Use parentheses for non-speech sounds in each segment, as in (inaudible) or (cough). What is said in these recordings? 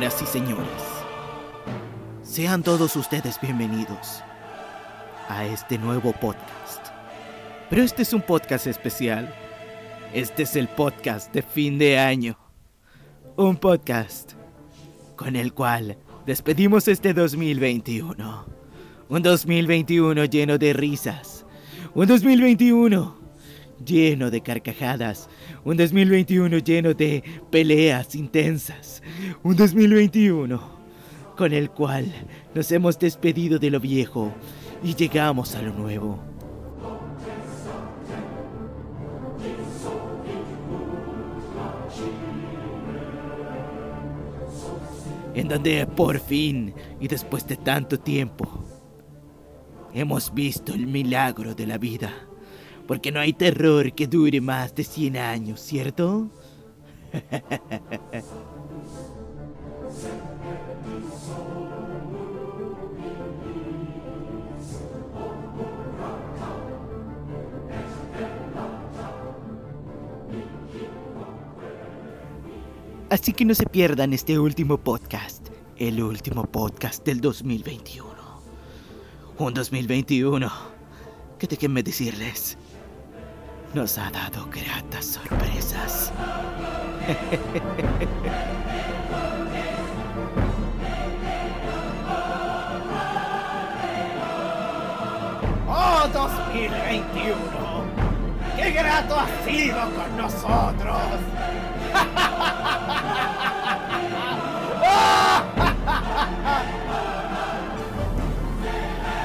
Señoras y señores, sean todos ustedes bienvenidos a este nuevo podcast. Pero este es un podcast especial. Este es el podcast de fin de año. Un podcast con el cual despedimos este 2021. Un 2021 lleno de risas. Un 2021 lleno de carcajadas. Un 2021 lleno de peleas intensas. Un 2021 con el cual nos hemos despedido de lo viejo y llegamos a lo nuevo. En donde por fin y después de tanto tiempo hemos visto el milagro de la vida. Porque no hay terror que dure más de 100 años, ¿cierto? Así que no se pierdan este último podcast, el último podcast del 2021. Un 2021 que déjenme decirles, nos ha dado gratas sorpresas. ¡Oh, 2021! ¡Qué grato ha sido con nosotros!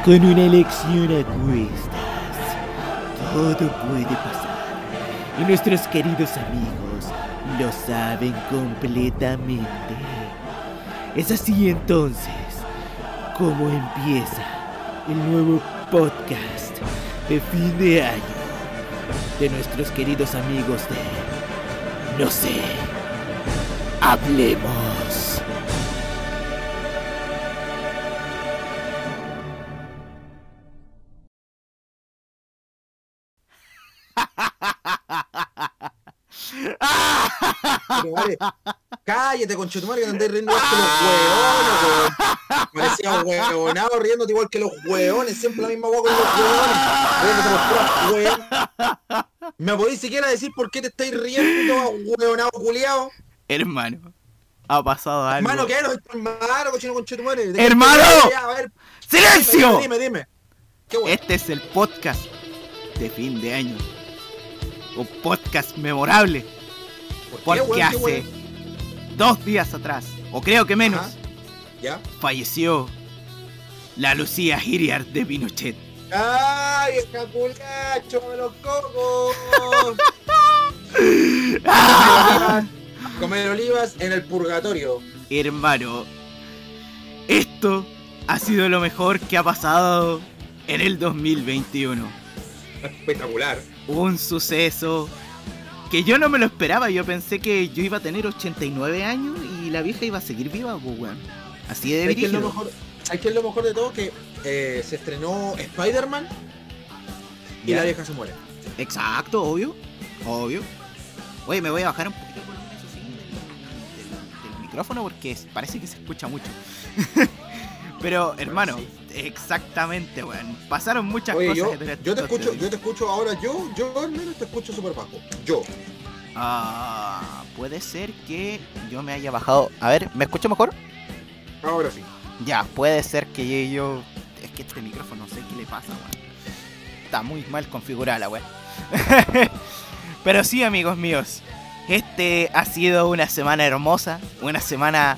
Con una elección a cuestas, todo puede pasar. Y nuestros queridos amigos lo saben completamente. Es así entonces como empieza el nuevo podcast de fin de año de nuestros queridos amigos de No sé, hablemos. Cállate, conchetumare, que te andás riendo igual que los hueones. Parecía hueonado riéndote igual que los hueones. Siempre la misma hueá con los hueones. Riéndose. ¿Me podéis siquiera decir por qué te estáis riendo, hueonado culiao? Hermano, ha pasado algo. Hermano, ¿qué? Tu hermano, cochino conchetumare. ¿De qué ¡Hermano! A ver, ¡Silencio! Dime, dime, dime. ¿Qué hueá? Este es el podcast de fin de año. Un podcast memorable. ¿Por qué, Porque hace weón? dos días atrás, o creo que menos, Ajá. ¿Ya? falleció la Lucía Giriard de Pinochet. ¡Ay, escapulacho de los cocos! (laughs) ¡Ah! Comer olivas en el purgatorio. Hermano, esto ha sido lo mejor que ha pasado en el 2021. Espectacular. Un suceso que yo no me lo esperaba. Yo pensé que yo iba a tener 89 años y la vieja iba a seguir viva, pues, weón. Así de ¿Sabes qué es qué es lo mejor de todo? Que eh, se estrenó Spider-Man y la vieja se muere. Exacto, obvio. Obvio. Oye, me voy a bajar un poquito el volumen, eso sí, del, del- del micrófono porque parece que se escucha mucho. (laughs) Pero, hermano, sí. Exactamente, weón. Pasaron muchas Oye, cosas yo, te escucho, día. yo te escucho ahora, yo, yo al menos te escucho súper bajo. Yo. Ah, puede ser que yo me haya bajado. A ver, ¿me escucho mejor? Ahora sí. Ya, puede ser que yo. Es que este micrófono no sé qué le pasa, weón. Está muy mal configurada la weón. (laughs) Pero sí, amigos míos. Este ha sido una semana hermosa. Una semana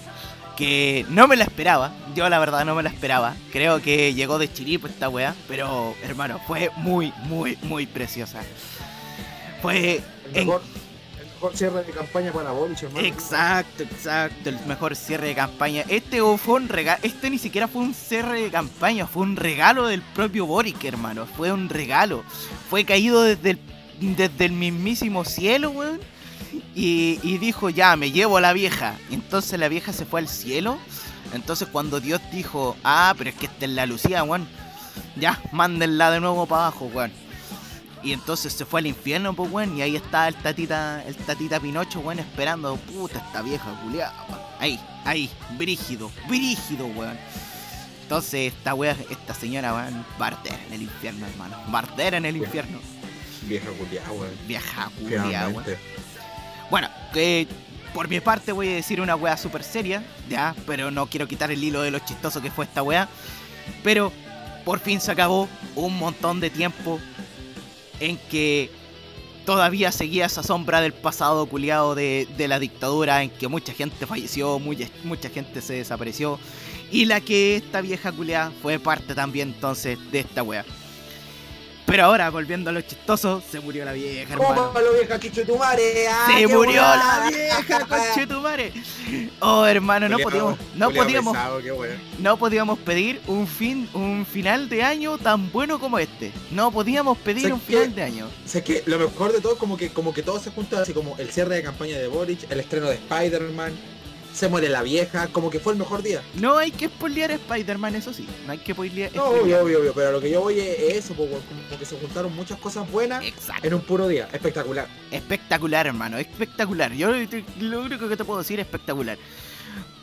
que no me la esperaba. Yo la verdad no me la esperaba. Creo que llegó de chiripo esta weá. Pero, hermano, fue muy, muy, muy preciosa. Fue El En- mejor, el mejor cierre de campaña para Boric, hermano. Exacto, exacto, el mejor cierre de campaña. Este fue un regalo, este ni siquiera fue un cierre de campaña, fue un regalo del propio Boric, hermano. Fue un regalo. Fue caído desde el, desde el mismísimo cielo, weón. Y, y dijo, ya, me llevo a la vieja. Y entonces la vieja se fue al cielo. Entonces cuando Dios dijo, ah, pero es que esta es la Lucía, weón. Ya, mándenla de nuevo para abajo, weón. Y entonces se fue al infierno, pues, weón. Y ahí está el tatita, el tatita Pinocho, weón, esperando. Puta, esta vieja culiada. Ahí, ahí, brígido, brígido, weón. Entonces esta wea, esta señora, weón, bardera en el infierno, hermano. Bardera en el infierno. Vieja culiada, weón. Vieja culiada, weón. Bueno, que por mi parte voy a decir una wea súper seria, ya, pero no quiero quitar el hilo de lo chistoso que fue esta wea. Pero por fin se acabó un montón de tiempo en que todavía seguía esa sombra del pasado culiado de, de la dictadura, en que mucha gente falleció, mucha, mucha gente se desapareció, y la que esta vieja culiada fue parte también entonces de esta wea. Pero ahora, volviendo a lo chistoso, se murió la vieja, hermano. ¿Cómo lo vieja chucho tu madre? ¡Ah, Se murió buena! la vieja, (laughs) conchetumare. Oh, hermano, no podíamos, no podíamos, pesado, no podíamos pedir un fin, un final de año tan bueno como este. No podíamos pedir ¿Sabes un final de año. O sea, es que lo mejor de todo es como que, como que todo se junta así como el cierre de campaña de Boric, el estreno de Spider-Man, se muere la vieja, como que fue el mejor día. No hay que spoilear a Spider-Man, eso sí. No hay que spoilear. No, obvio, obvio, obvio, pero lo que yo voy es eso, po, weón, como que se juntaron muchas cosas buenas Exacto. en un puro día, espectacular. Espectacular, hermano, espectacular. Yo te- lo único que te puedo decir es espectacular.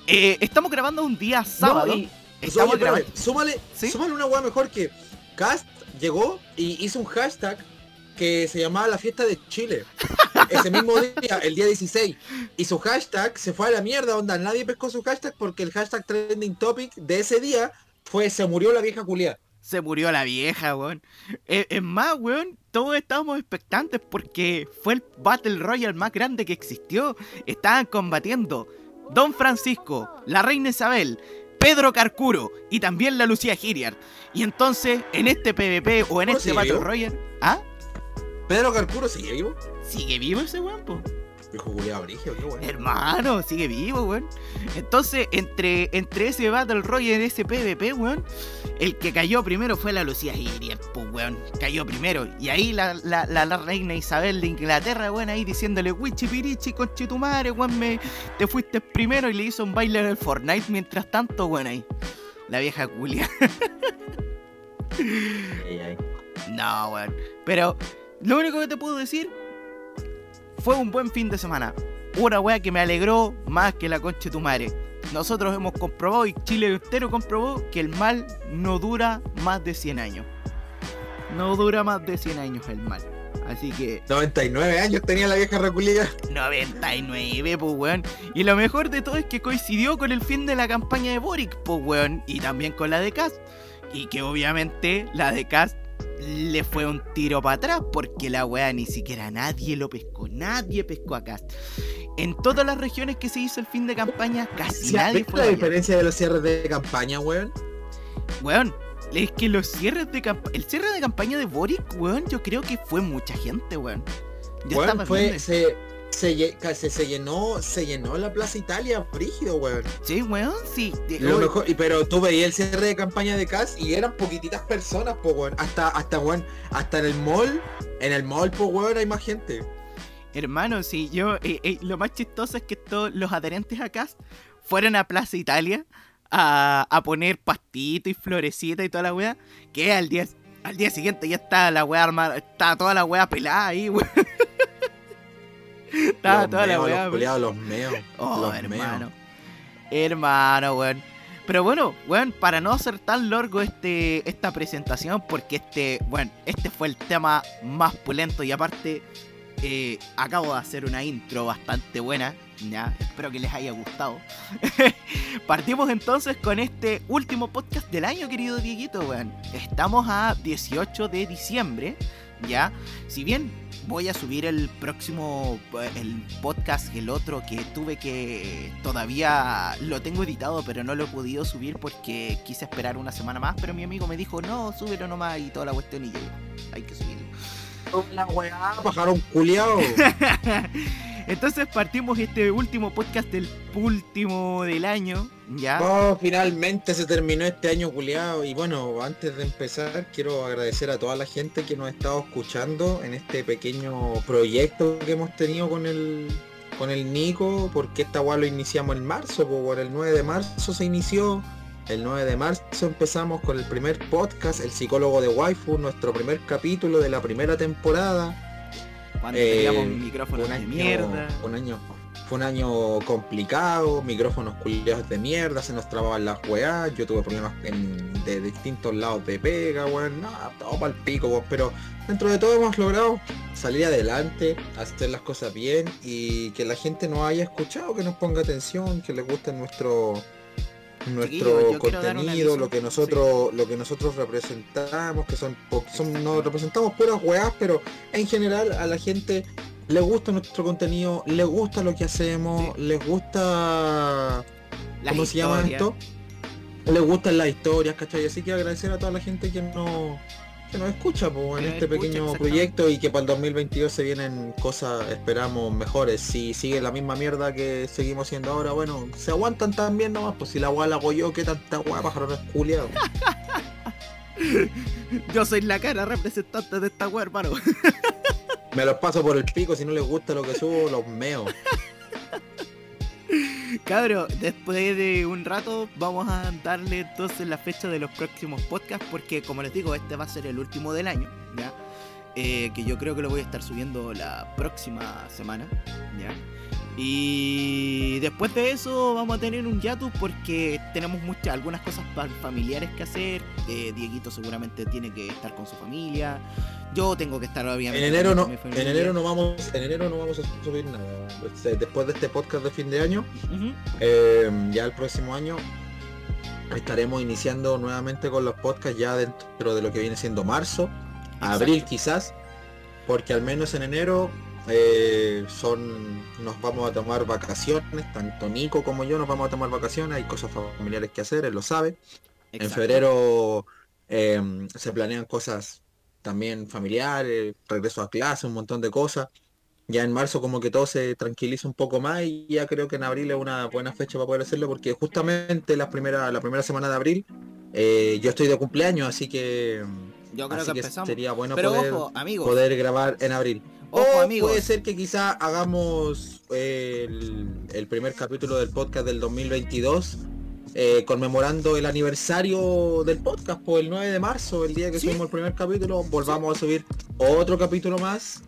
Eh, estamos grabando un día sábado. No, y- estamos Oye, espérame, grabando. súmale, ¿Sí? súmale una weá mejor que Cast llegó y hizo un hashtag que se llamaba la fiesta de Chile. Ese mismo (laughs) día, el día 16. Y su hashtag se fue a la mierda, onda. Nadie pescó su hashtag porque el hashtag trending topic de ese día fue se murió la vieja culia. Se murió la vieja, weón. Eh, Es más, weón, todos estábamos expectantes porque fue el Battle Royale más grande que existió. Estaban combatiendo Don Francisco, la Reina Isabel, Pedro Carcuro y también la Lucía Giriard. Y entonces, en este PvP o en ¿Oh, este Battle? Royale... ¿Ah? Pedro Carcuro sigue vivo. ¿Sigue vivo ese weón, po? Hermano, sigue vivo, weón. Entonces, entre, entre ese Battle Royale y ese PvP, weón, el que cayó primero fue la Lucía Giriard, pues, weón. Cayó primero. Y ahí la, la, la, la reina Isabel de Inglaterra, weón, ahí diciéndole, Wichi Pirichi, conchetumare, weón, me, te fuiste primero y le hizo un baile en el Fortnite mientras tanto, weón, ahí. La vieja culia. (laughs) Ay. No, weón. Pero lo único que te puedo decir fue un buen fin de semana. Una weá que me alegró más que la concha de tu madre. Nosotros hemos comprobado y Chile entero comprobó que el mal no dura más de 100 años. No dura más de 100 años el mal. Así que 99 años tenía la vieja reculilla. 99, pues weón. Y lo mejor de todo es que coincidió con el fin de la campaña de Boric, pues weón. Y también con la de Cast. Y que obviamente la de Cast le fue un tiro para atrás porque la weá ni siquiera nadie lo pescó. Nadie pescó a Cast. En todas las regiones que se hizo el fin de campaña, casi nadie ¿Ves fue la allá. diferencia de los cierres de campaña, weón? Weón, es que los cierres de campaña. El cierre de campaña de Boric, weón, yo creo que fue mucha gente, weón. Yo Weón, fue, se, se, llenó, se llenó la Plaza Italia, brígido, weón. Sí, weón, sí. Lo mejor, pero tú veías el cierre de campaña de CAS y eran poquititas personas, po, weón. Hasta, hasta, weón, hasta en el mall, en el mall, po, weón, hay más gente. Hermano, sí, yo, eh, eh, lo más chistoso es que todos los adherentes acá fueron a Plaza Italia a, a poner pastito y florecita y toda la weá, que al día, al día siguiente ya está la weá armada, está toda la weá pelada ahí, weón. Estaba Los toda la weá, Los culiados, los meos. Oh, los hermano. Hermano, weón. Pero bueno, weón, para no hacer tan largo este, esta presentación, porque este, bueno, este fue el tema más pulento y aparte eh, acabo de hacer una intro bastante buena, ya, espero que les haya gustado. (laughs) Partimos entonces con este último podcast del año, querido Dieguito, weón. Estamos a 18 de diciembre, ya. Si bien voy a subir el próximo eh, el podcast, el otro que tuve que todavía lo tengo editado, pero no lo he podido subir porque quise esperar una semana más, pero mi amigo me dijo, "No, súbelo nomás" y toda la cuestión y yo, hay que subirlo. La weá, bajaron culiao. (laughs) Entonces partimos este último podcast del último del año, ya. Oh, finalmente se terminó este año culiao. Y bueno, antes de empezar, quiero agradecer a toda la gente que nos ha estado escuchando en este pequeño proyecto que hemos tenido con el con el Nico, porque esta weá lo iniciamos en marzo, pues el 9 de marzo se inició el 9 de marzo empezamos con el primer podcast, El psicólogo de waifu, nuestro primer capítulo de la primera temporada. Cuando Eh, teníamos un de año, mierda. un año, fue un año complicado, micrófonos culiados de mierda, se nos trababan las weás, yo tuve problemas en- de distintos lados de pega, weón, no, todo para el pico, weón, pero dentro de todo hemos logrado salir adelante, hacer las cosas bien y que la gente nos haya escuchado, que nos ponga atención, que les guste nuestro nuestro contenido, lo que nosotros, lo que nosotros representamos, que son, son no representamos puras weás, pero en general a la gente le gusta nuestro contenido, le gusta lo que hacemos, les gusta ¿cómo se llama esto? Les gustan las historias, ¿cachai? Así que agradecer a toda la gente que no que nos escucha po, en Que nos este escucha, pequeño proyecto y que para el 2022 se vienen cosas, esperamos, mejores. Si sigue la misma mierda que seguimos haciendo ahora, bueno, se aguantan también nomás, pues si la weá la hago yo, que tanta weá pájaro no es culiado. (laughs) Yo soy la cara representante de esta wea, hermano. (laughs) Me los paso por el pico, si no les gusta lo que subo, los meo. Cabro, después de un rato vamos a darle entonces la fecha de los próximos podcasts porque como les digo, este va a ser el último del año, ¿ya? Eh, que yo creo que lo voy a estar subiendo la próxima semana, ¿ya? Y después de eso vamos a tener un hiatus porque tenemos muchas, algunas cosas familiares que hacer. Eh, Dieguito seguramente tiene que estar con su familia. Yo tengo que estar En obviamente enero con no, en enero no vamos, en enero no vamos a subir nada. Pues, Después de este podcast de fin de año. Eh, ya el próximo año estaremos iniciando nuevamente con los podcasts ya dentro de lo que viene siendo marzo, abril quizás, porque al menos en enero eh, son nos vamos a tomar vacaciones, tanto Nico como yo nos vamos a tomar vacaciones, hay cosas familiares que hacer, él lo sabe. En febrero eh, se planean cosas también familiares, regreso a clase, un montón de cosas. Ya en marzo como que todo se tranquiliza un poco más y ya creo que en abril es una buena fecha para poder hacerlo porque justamente la primera, la primera semana de abril eh, yo estoy de cumpleaños, así que, Yo creo así que empezamos. sería bueno Pero poder, ojo, amigos. poder grabar en abril. Ojo, o amigos. puede ser que quizá hagamos el, el primer capítulo del podcast del 2022 eh, conmemorando el aniversario del podcast por el 9 de marzo, el día que Sí. subimos el primer capítulo, volvamos a subir otro capítulo más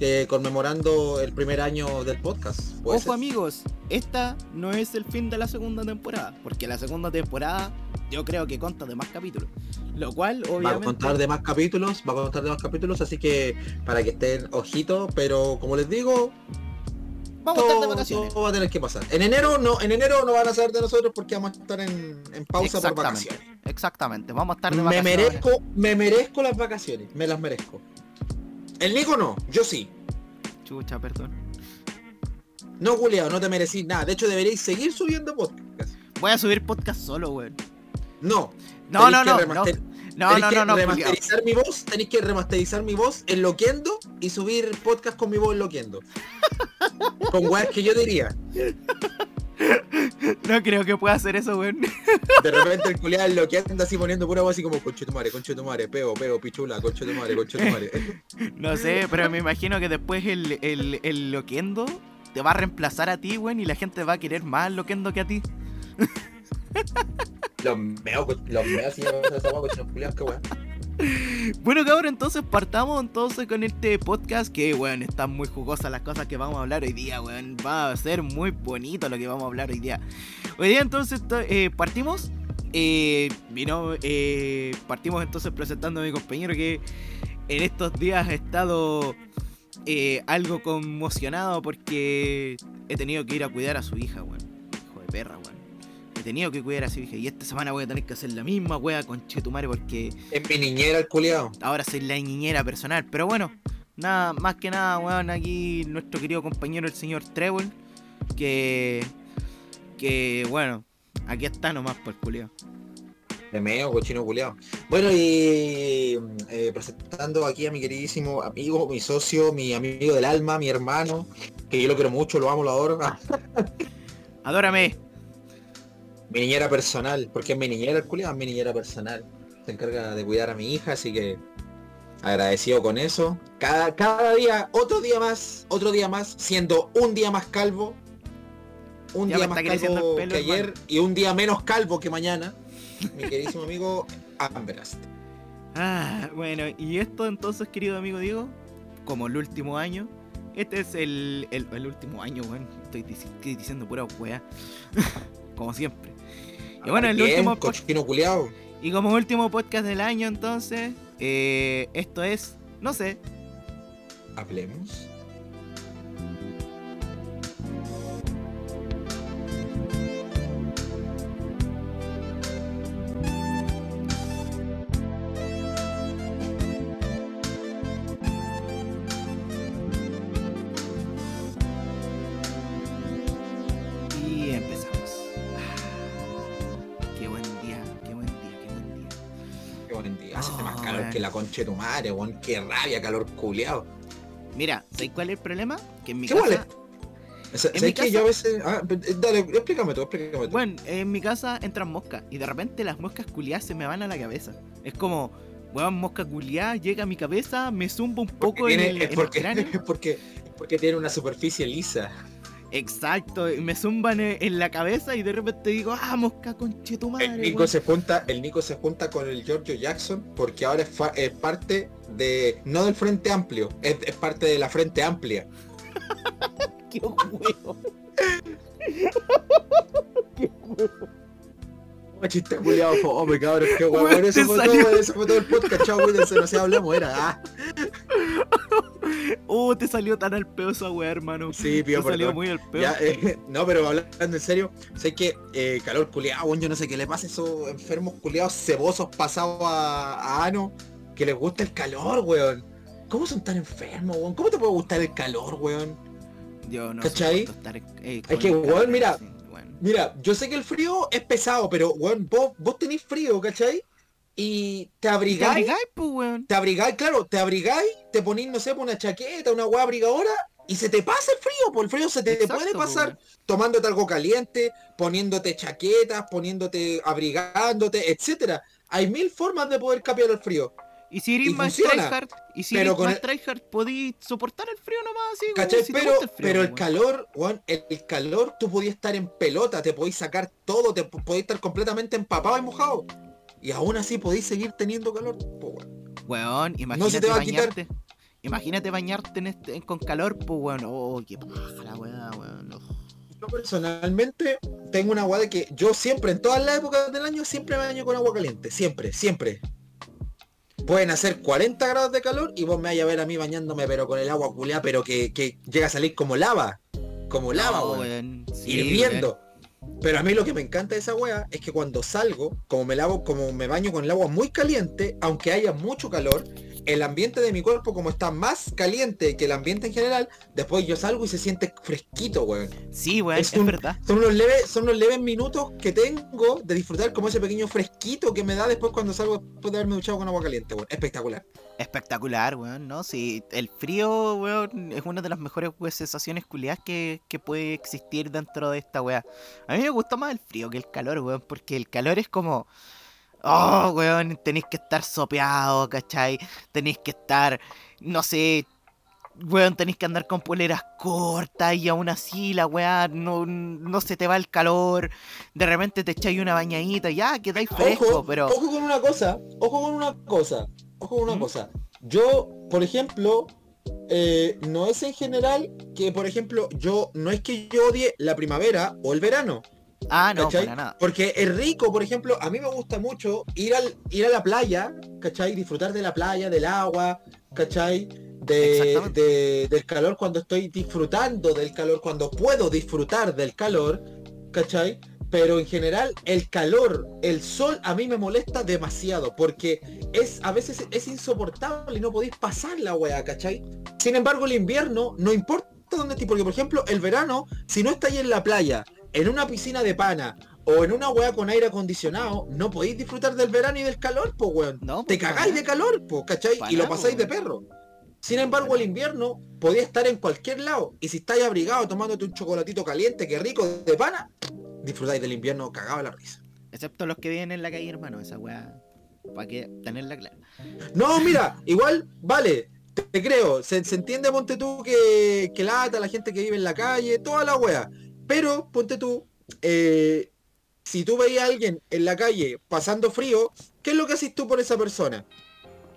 eh, conmemorando el primer año del podcast. Ojo ser. amigos, esta no es el fin de la segunda temporada, porque la segunda temporada yo creo que consta de más capítulos, lo cual Va a obviamente contar de más capítulos, va a contar de más capítulos, así que para que estén ojito, pero como les digo, vamos a estar de todo, vacaciones. todo va a tener que pasar. En enero no, en enero no van a saber de nosotros porque vamos a estar en, en pausa por vacaciones. exactamente, vamos a estar de Me vacaciones. merezco, me merezco las vacaciones, me las merezco. El Nico no, yo sí. Chucha, perdón. No, culiao, no te merecís nada. De hecho, deberéis seguir subiendo podcast. Voy a subir podcast solo, weón. No. No, no, que no, no, no, no, que no, no, culiao. remasterizar mi voz, tenéis que remasterizar mi voz en Loquendo y subir podcast con mi voz en Loquendo. (laughs) con weas que yo diría. No creo que pueda hacer eso, weón. De repente el culiado en Loquendo así poniendo pura voz así como conchetumare, conchetumare, peo, peo, pichula, conchetumare, conchetumare. (laughs) No sé, pero me imagino que después el, el, el Loquendo te va a reemplazar a ti, weón, y la gente va a querer más Loquendo que a ti. Los meo, co- los meo así esa wea, cochinos culiados, qué wea. Bueno, cabrón, entonces partamos entonces con este podcast que, weón, están muy jugosas las cosas que vamos a hablar hoy día, weón. Va a ser muy bonito lo que vamos a hablar hoy día. Hoy día entonces to- eh, partimos. Eh, vino, eh, partimos entonces presentando a mi compañero que en estos días ha estado eh, algo conmocionado porque he tenido que ir a cuidar a su hija, weón. Hijo de perra, weón. He tenido que cuidar a su hija y esta semana voy a tener que hacer la misma, weón, con Chetumare porque Es mi niñera el culiado. ahora soy la niñera personal. Pero bueno, nada, más que nada, weón, aquí nuestro querido compañero el señor Treble, que, que bueno, aquí está nomás por el culiao. De meo, cochino culiado. Bueno, y eh, presentando aquí a mi queridísimo amigo, mi socio, mi amigo del alma, mi hermano, que yo lo quiero mucho, lo amo, lo adoro. (laughs) Adórame. Mi niñera personal, porque es mi niñera el culiado, es mi niñera personal. Se encarga de cuidar a mi hija, así que agradecido con eso. Cada, cada día, otro día más, otro día más, siendo un día más calvo. Un Ya día más calvo pelo, que ayer hermano. y un día menos calvo que mañana. mi queridísimo amigo Ambrast. Ah, bueno, y esto entonces, querido amigo Diego, como el último año, este es el, el, el último año, weón. Estoy, dic- estoy diciendo pura weá. (laughs) como siempre. Y bueno, el último cochino y como último podcast del año, entonces, eh, esto es, no sé, Hablemos. De tu madre, weón. Qué rabia, calor culiao. Mira, ¿sabes cuál es el problema? Que en mi ¿Qué casa, vale? ¿Sabes que yo a veces. Ah, eh, dale, explícame tú, explícame tú. bueno, en mi casa entran moscas y de repente las moscas culiadas se me van a la cabeza. Es como, weón, mosca culiada, llega a mi cabeza, me zumba un Porque poco en tiene- el, es, en el porque, cráneo. (laughs) es porque, es porque tiene una superficie lisa. Exacto, y me zumban en, la cabeza y de repente digo, ah, mosca conche tu madre. El Nico weón". se junta, el Nico se junta con el Giorgio Jackson porque ahora es, parte de, no del Frente Amplio, es, es parte de la Frente Amplia. (laughs) Qué huevo. (laughs) Oh, chiste culiado, fome, cabrón, qué Weón, huevón. Eso fue todo, eso fue todo el podcast, chao, cuídense, no se hablemos, era. Ah, Oh, (laughs) te salió tan al peo esa weá, hermano. sí, pido te salió muy al peo. Ya, eh, (laughs) no, pero hablando en serio, sé que eh, calor culiado, weón, yo no sé qué le pasa a esos enfermos culiados cebosos pasados a, a ano, que les gusta el calor, weón. ¿Cómo son tan enfermos, weón? ¿Cómo te puede gustar el calor, weón? Yo no ¿cachai? estar, eh, Es que, weón, mira, sí, weón. Mira, yo sé que el frío es pesado, pero weón, vos, vos tenés frío, ¿cachai? Y te ¿Y te abrigáis, abrigáis, pues, weón? te abrigáis, claro, te abrigáis, te ponís, no sé, por una chaqueta, una hueá abrigadora, y se te pasa el frío, por el frío se te, Exacto, puede pues, pasar weón. tomándote algo caliente, poniéndote chaquetas, poniéndote, abrigándote, etcétera. Hay mil formas de poder capear el frío. Y si eres y más tryhard, y si pero más el- tryhard, podís soportar el frío nomás así, ¿Cachai? si pero, el frío, pero el calor, weón, el, el calor, tú podías estar en pelota, te podías sacar todo, te po- podías estar completamente empapado y mojado. Y aún así podéis seguir teniendo calor. po, weón. Weón, imagínate se te va a quitar. Imagínate bañarte en este, en- con calor, pues, weón. Oh, qué paja la weá, weón. Oh. Yo personalmente tengo una agua de que yo siempre, en todas las épocas del año, siempre me baño con agua caliente. Siempre, siempre. Pueden hacer 40 grados de calor y vos me vais a ver a mí bañándome, pero con el agua culeada, pero que, que llega a salir como lava. Como lava, No, weón. weón. Sí, hirviendo. Pero a mí lo que me encanta de esa wea es que cuando salgo, como me lavo, como me baño con el agua muy caliente, aunque haya mucho calor, el ambiente de mi cuerpo como está más caliente que el ambiente en general, después yo salgo y se siente fresquito, weón. Sí, weón, Es es, un- verdad. Son unos leves, son unos leves minutos que tengo de disfrutar como ese pequeño fresquito que me da después cuando salgo después de haberme duchado con agua caliente, weón. Espectacular. Espectacular, weón, ¿no? Sí, el frío, weón, es una de las mejores weón, sensaciones culiadas que, que puede existir dentro de esta weá. A mí me gusta más el frío que el calor, weón, porque el calor es como... Oh, weón, tenéis que estar sopeado, ¿cachai? Tenéis que estar, no sé, weón, tenéis que andar con poleras cortas y aún así la weá no, no se te va el calor. De repente te echáis una bañadita, ya, quedáis fresco, ojo, pero... ojo con una cosa, ojo con una cosa, ojo una ¿Mm? cosa. Yo, por ejemplo, eh, no es en general que, por ejemplo, yo no es que yo odie la primavera o el verano, Ah, no, para nada. Porque es rico, por ejemplo, a mí me gusta mucho ir al ir a la playa, ¿cachai? Disfrutar de la playa, del agua, ¿cachai? De- del calor cuando estoy disfrutando del calor, cuando puedo disfrutar del calor, ¿cachai? Pero en general el calor, el sol a mí me molesta demasiado porque es a veces es insoportable y no podéis pasar la wea, ¿cachai? Sin embargo el invierno no importa dónde estés, porque por ejemplo el verano, si no estáis en la playa, en una piscina de pana o en una wea con aire acondicionado, no podéis disfrutar del verano y del calor, pues weón. No, Te pues, para cagáis de calor, pues, ¿cachai? Y lo pasáis de perro. Sin embargo, el invierno podía estar en cualquier lado. Y si estáis abrigado tomándote un chocolatito caliente, que rico, de pana, disfrutáis del invierno cagado la risa. Excepto los que viven en la calle, hermano, esa weá. Para que tenerla clara. No, mira, igual, vale, te, te creo. Se, se entiende, ponte tú, que, que lata la gente que vive en la calle, toda la wea. Pero, ponte tú, eh, si tú veías a alguien en la calle pasando frío, ¿qué es lo que haces tú por esa persona?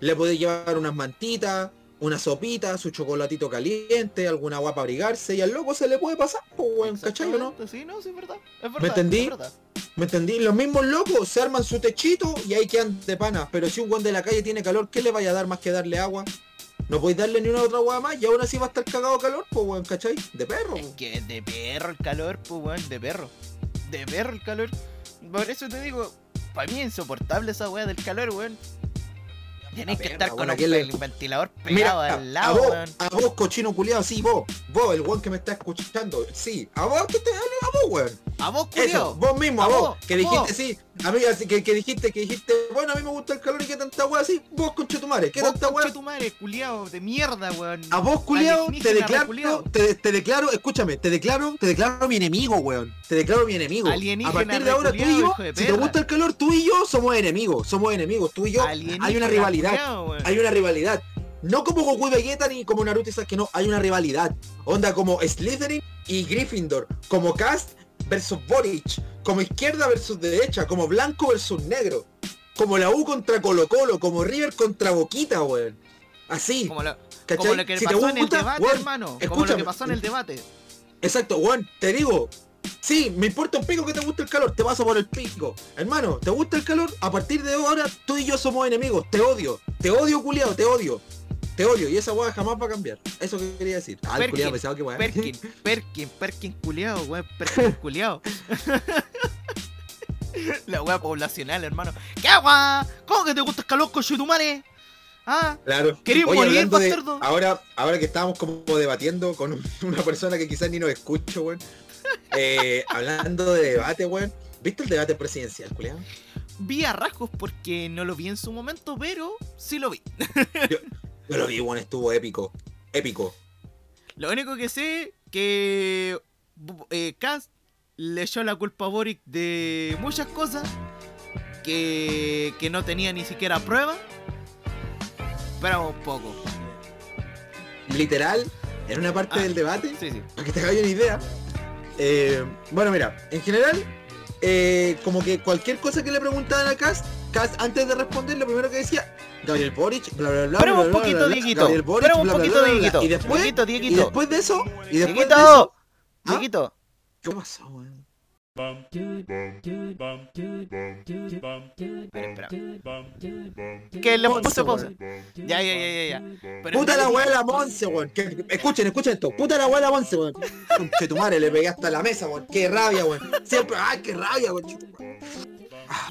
Le podés llevar unas mantitas, una sopita, su chocolatito caliente, alguna agua para abrigarse y al loco se le puede pasar, pues weón, ¿cachai o no? Sí, no, sí, es verdad. Es verdad ¿Me entendí? es verdad. ¿Me entendí? Los mismos locos se arman su techito y ahí quedan de pana. Pero si un guan de la calle tiene calor, ¿qué le vaya a dar más que darle agua? No podéis darle ni una otra agua más y aún así va a estar cagado calor, pues weón, ¿cachai? De perro. Es que es de perro el calor, pues weón, de perro. De perro el calor. Por eso te digo, para mí es insoportable esa weá del calor, weón. Tenés que estar con le- el ventilador pegado Mira, al a lado, vos, weón. a vos, cochino culiado, sí, vos, vos, el weón que me está escuchando, sí, a vos, que te a vos, weón. A vos, Eso, vos mismo, a A vos, vos, que dijiste, vos. sí, a mí, así que, que dijiste, que dijiste, bueno, a mí me gusta el calor y que tanta weá, sí, vos, conchetumare, ¿qué Vos, tanta weá? conche tu madre, culiao, de mierda, weón. A vos, culiao, te declaro, reculiao. te, te declaro, escúchame, te declaro, te declaro mi enemigo, weón. Te declaro mi enemigo. Alienígena, a partir de ahora, tú y yo, si te gusta el calor, tú y yo somos enemigos, somos enemigos, tú y yo, hay una rivalidad, culiao, hay una rivalidad. No como Goku y Vegeta ni como Naruto y Sasuke, no, hay una rivalidad. Onda como Slytherin y Gryffindor, como Cast versus Boric, como izquierda versus derecha, como blanco versus negro, como la U contra Colo Colo, como River contra Boquita, weón. Así, Como lo, como lo que Si te pasó en el gusta, debate, weón, hermano. Como lo que pasó en el debate. Exacto, Juan, te digo. Sí, me importa un pico que te guste el calor, te paso por el pico. Hermano, ¿te gusta el calor? A partir de ahora, tú y yo somos enemigos. Te odio. Te odio, culiado, te odio. Te odio. Y esa weá jamás va a cambiar. Eso que quería decir. Ah, Perkin, culiado pensaba que weá. Perkin, (laughs) Perkin, Perkin culiao, weón, Perkin (laughs) culiao. (laughs) La weá poblacional, hermano. ¿Qué agua? ¿Cómo que te gusta el calor, conchetumare? ¿Ah? Claro. ¿Querés Oye, morir, bastardo? ahora, ahora que estábamos como debatiendo con un- una persona que quizás ni nos escucha, weón. Eh, hablando de debate, weón. ¿Viste el debate presidencial, culiado? Vi a rasgos porque no lo vi en su momento, pero sí lo vi. Yo lo vi, weón, estuvo épico. Épico. Lo único que sé que eh, Kast le echó la culpa a Boric de muchas cosas que, que no tenía ni siquiera prueba. Pero un poco. Literal, en una parte Ah. del debate, Sí, sí. para que te hagas una idea. eh, bueno, mira, en general, eh, como que cualquier cosa que le preguntaban a Cass, Cass antes de responder, lo primero que decía, Gabriel Boric, bla bla bla. Bla, un poquito, Dieguito. Espera un poquito. Dieguito. Y después, Dieguito, y después de eso, y después de Dieguito. eso, ¿Ah? Dieguito. ¿qué pasó, weón? Espera, espera. Que le puse pausa. Ya, ya, ya, ya, ya. Pero Puta la abuela Monse, weón. Que- escuchen, escuchen esto. Puta la abuela Monse, weón. Che tu madre, le pegué hasta la mesa, weón. Qué rabia, weón. Siempre, ay, qué rabia, weón.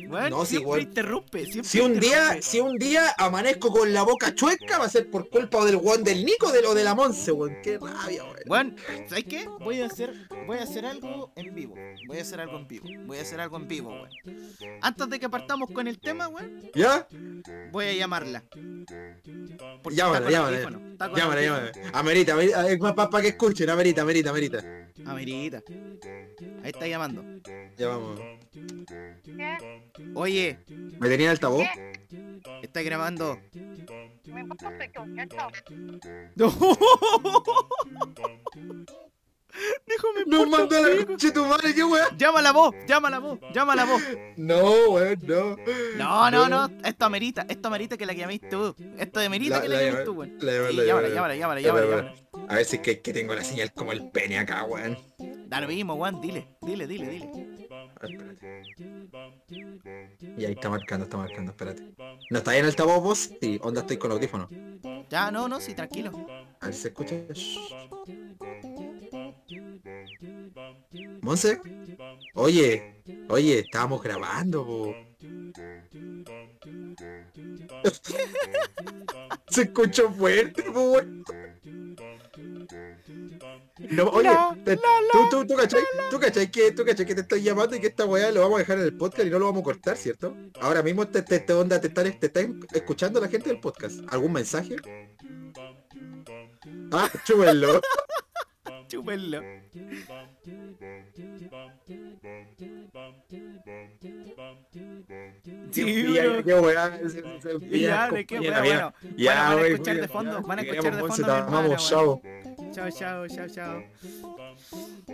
Weón, No, sí, siempre interrumpe. Siempre Si un día, si un día amanezco con la boca chueca, va a ser por culpa del weón del Nico de lo de la Monse, weón. Qué rabia, weón. Weón, ¿sabes qué? Voy a hacer, voy a hacer algo en vivo. Voy a hacer algo en vivo. Voy a hacer algo en vivo, weón. Antes de que partamos con el tema, weón, ¿Ya? voy a llamarla. Porque Llámala, llámala. audífono, Llámala, llámala. Amerita, amerita. Es más para que escuchen, amerita, amerita, amerita. Amerita. Ahí está llamando. Ya vamos. Oye, ¿Me tenía en altavoz? está grabando. Me Nos mandó a la concha de tu madre, qué weón. Llama la voz, llama la voz, llama la voz. No, weón, no. No, no, no. Esto amerita, esto amerita que la llaméis tú. Esto amerita La- que la la llaméis tú, weón. la Sí, la llámala, llámala, llámala, Ya, llámala. A ver si es que, que tengo la señal como el pene acá, weón. Da lo mismo, weón, dile, dile, dile, dile. Espérate. Y ahí está marcando, está marcando, espérate. ¿No está ahí en altavoz vos? Sí, onda estoy con audífono. Ya, no, no, sí, tranquilo. A ver si se escucha. Monse. Oye, oye, estábamos grabando, po. (laughs) Se escuchó fuerte, weón. No, oye, La, te- tú, tú, tú, cachai, tú cachai que, tú cachai que te estoy llamando y que esta weá lo vamos a dejar en el podcast y no lo vamos a cortar, ¿cierto? Ahora mismo te, te, te onda, te están, te están escuchando la gente del podcast. ¿Algún mensaje? Ah, chúbenlo. Chúpenlo. (laughs) Sí, Ya, qué weá, Ya, ¿de qué, ya. Bueno, Ya, van a escuchar de fondo, van a escuchar de fondo hermana, chao. Chao, chao, chao, chao. (laughs)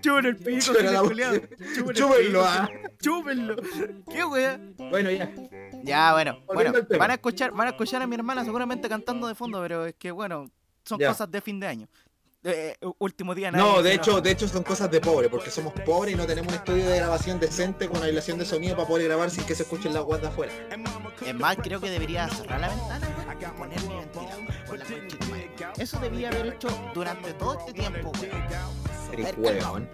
Chúpenlo el pico, Chúpenlo ah. Chúpenlo. ¿Qué wea? Bueno, ya. Ya, bueno, bueno, van a escuchar, van a escuchar a mi hermana seguramente cantando de fondo, pero es que bueno, son Ya. cosas de fin de año. Eh, último día No, nadie de se hecho, de hecho son cosas de pobre, porque somos pobres y no tenemos un estudio de grabación decente con aislación de sonido para poder grabar sin que se escuchen las guardas afuera. Es más, creo que debería cerrar la ventana y poner mi ventilador por la concha de tu madre. Eso debía haber hecho durante todo este tiempo, weón. Eres huevón.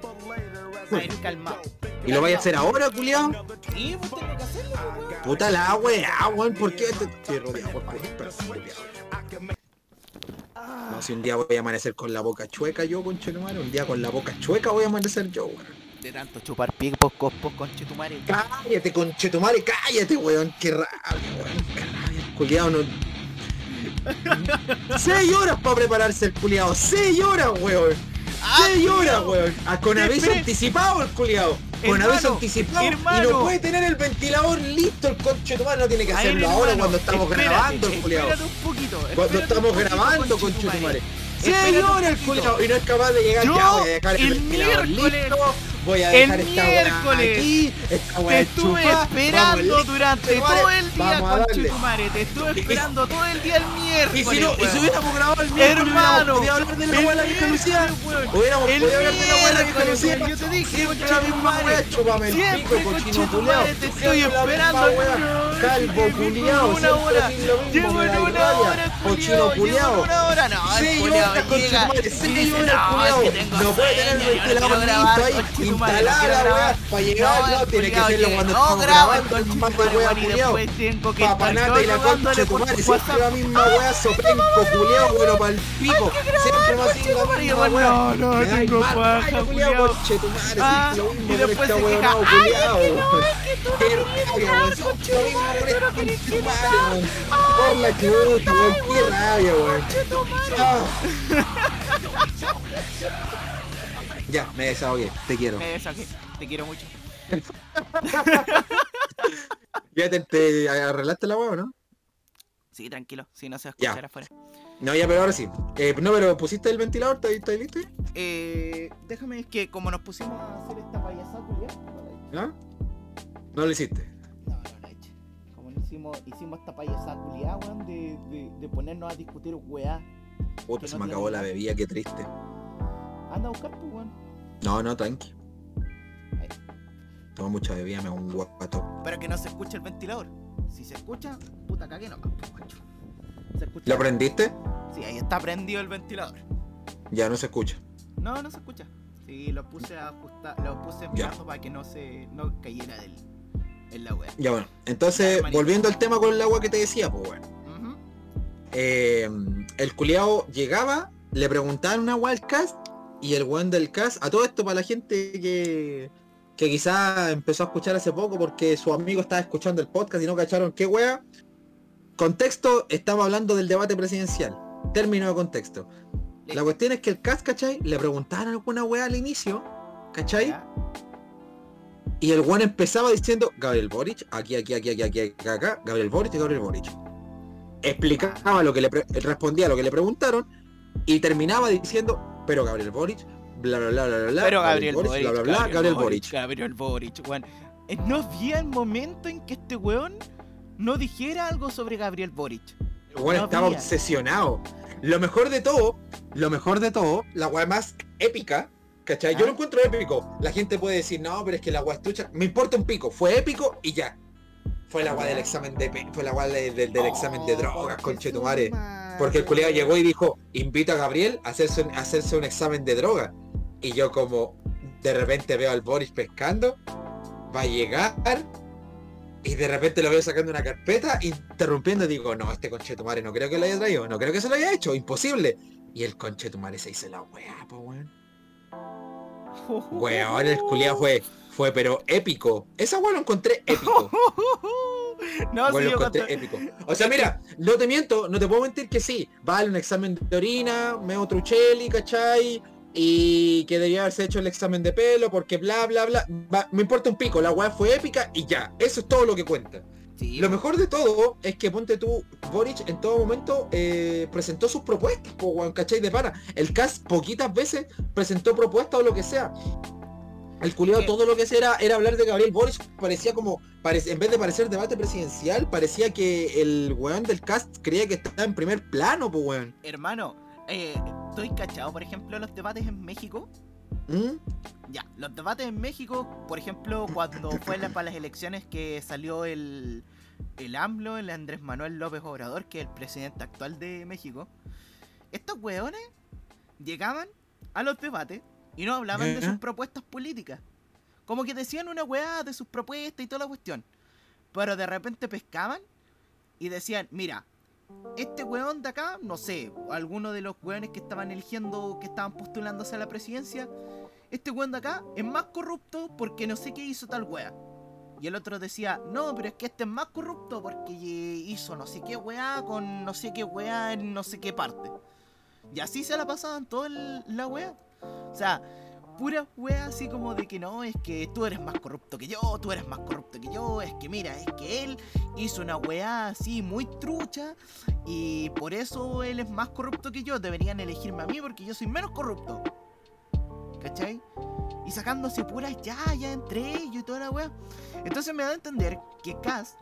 Calmado. ¿Y lo vais a hacer ahora, culiao? Sí, pues tengo que hacerlo, weón. Puta la weá, weón, ¿por qué te estoy rodeado por? No, si un día voy a amanecer con la boca chueca yo, conchetumare, un día con la boca chueca voy a amanecer yo, weón. De tanto chupar picos, cospos, conchetumare. Cállate, conchetumare, cállate, weón, qué rabia, weón, qué rabia, culiao, no... (laughs) Seis horas para prepararse el culiao, seis horas, weón. ¡Ah, Seis horas, weón. Ah, con aviso anticipado el culiao. Con Hermano, aviso anticipado. Y no puede tener el ventilador listo el conche tu no tiene que ver, hacerlo ahora hermano, cuando estamos espérate, grabando el poquito. Cuando estamos grabando, conche tu el culiao y no es capaz de llegar Yo, ya, voy a dejar el, el ventilador miércoles, listo, voy a el esta miércoles, aquí, esta Te estuve esperando vamos, durante todo el día, conchetumare. Te estuve (laughs) esperando todo el día el miércoles. Y si, no, y si weón. hubiéramos grabado el miércoles, Hermano, hubiéramos hablar de la vieja Lucía. Hubiéramos podido hablar de la vieja Lucía. yo te dije, chúpame el pico, cochino culiao. te estoy esperando. Calvo culiao, una siempre hora. lo mismo, en una hora, Cochino culiao. Llego culiao. en una hora. No, Seis llega no, culiao. es que tengo No puede tener el ventilador listo ahí, instalada la weá. Para llegar, No, el tiene que hacerlo cuando no grabo, grabando, el mambo de weá culiao. Papanata y la concha de tu madre, siempre la misma weá, sopenco, culiao, bueno pa'l pico. Siempre va a ser la madre, misma weón, weá. no, no, tengo paja, tu madre, y con después este se queja, ahueonado, "Ay, culiao, es que no, es que tú quieres grabar, con este tu madre. Por la chuta, weón, qué rabia, weón. Ya, me desahogué, te quiero. Me desahogué, te quiero mucho. (laughs) Ya te, te arreglaste la weá, ¿no? Sí, tranquilo, si no se va a Ya. escuchar afuera. No, ya, pero ahora sí. Eh, no, pero pusiste el ventilador, ¿estás listo? Eh, déjame, es que como nos pusimos a hacer esta payasada, no. ¿Ah? No lo hiciste. No, no la he hecho. Como hicimos, hicimos esta payasada culiada, weón, de, de, de ponernos a discutir weá. Puta, se no me acabó la bebida, qué triste. Anda a buscar, pues, weón. No, no, tranqui. Ahí. Tomo mucha bebida, me hago un guapato. Pero que no se escuche el ventilador. Si se escucha, puta cagué nomás, pues, macho. ¿Se escucha? ¿Lo prendiste? Sí, ahí está prendido el ventilador. Ya no se escucha. No, no se escucha. Sí, lo puse a ajustar, lo puse brazo para que no se, no cayera del, en la wea. Ya bueno. Entonces, volviendo al tema con el agua que te decía, pues bueno. Eh, el culiao llegaba, le preguntaban una agua al cast y el weón del cast, a todo esto para la gente que, que quizá empezó a escuchar hace poco porque su amigo estaba escuchando el podcast y no cacharon qué wea. Contexto, estaba hablando del debate presidencial. Término de contexto. La cuestión es que el cast, ¿cachai? Le preguntaban alguna wea al inicio, ¿cachai? Y el weón empezaba diciendo Gabriel Boric, aquí, aquí, aquí, aquí, aquí, acá, acá, Gabriel Boric y Gabriel Boric. Explicaba lo que le respondía a lo que le preguntaron y terminaba diciendo, pero Gabriel Boric, bla bla bla bla bla, Pero Gabriel Boric, bla bla bla, Gabriel Boric. Gabriel Boric, weón. Eh, No había el momento en que este weón no dijera algo sobre Gabriel Boric. El weón No estaba había. obsesionado. Lo mejor de todo, lo mejor de todo, la weá más épica, ¿cachai? Yo Ah. lo encuentro épico. La gente puede decir, no, pero es que la weá estucha. Me importa un pico. Fue épico y ya. Fue la weá del examen de fue la de- del, del examen de Oh, drogas, conchetumare. Porque el weón. llegó y dijo, invito a Gabriel a hacerse un, a hacerse un examen de droga. Y yo como de repente veo al Boris pescando, va a llegar y de repente lo veo sacando una carpeta, interrumpiendo, digo, no, este conchetumare no creo que lo haya traído, no creo que se lo haya hecho, imposible. Y el conchetumare se hizo la weá, po weón. (laughs) Weón, el culiado fue, fue pero épico. Esa weá lo encontré épico. (laughs) No, sí, lo encontré cuando- épico. O sea, mira, no te miento, no te puedo mentir que sí. Vale un examen de orina, meo trucheli, ¿cachai? y que debía haberse hecho el examen de pelo porque bla bla bla. Va, me importa un pico, la weá fue épica y ya, eso es todo lo que cuenta. Sí, Lo mejor de todo es que ponte tú, Boric en todo momento eh, presentó sus propuestas, po, ¿cachai? De pana. El cast poquitas veces presentó propuestas o lo que sea. El culiado todo lo que hacía era, era hablar de Gabriel Boric, parecía como, parec- en vez de parecer debate presidencial, parecía que el weón del cast creía que estaba en primer plano, pues weón. Hermano, eh, estoy cachado, por ejemplo, los debates en México. ¿Mm? Ya, los debates en México, por ejemplo, cuando fue la- para las elecciones que salió el, el AMLO, el Andrés Manuel López Obrador, que es el presidente actual de México, estos weones llegaban a los debates y no hablaban de sus propuestas políticas. Como que decían una weá de sus propuestas y toda la cuestión. Pero de repente pescaban y decían, mira, este weón de acá, no sé, alguno de los weones que estaban eligiendo, que estaban postulándose a la presidencia, este weón de acá es más corrupto porque no sé qué hizo tal wea. Y el otro decía, no, pero es que este es más corrupto porque hizo no sé qué weá con no sé qué weá en no sé qué parte. Y así se la pasaban toda la weá. O sea, pura weá así como de que no, es que tú eres más corrupto que yo, tú eres más corrupto que yo, es que mira, es que él hizo una weá así muy trucha y por eso él es más corrupto que yo, deberían elegirme a mí porque yo soy menos corrupto. ¿Cachai? Y sacándose puras ya, ya entre ellos y toda la weá. Entonces me da a entender que Cast,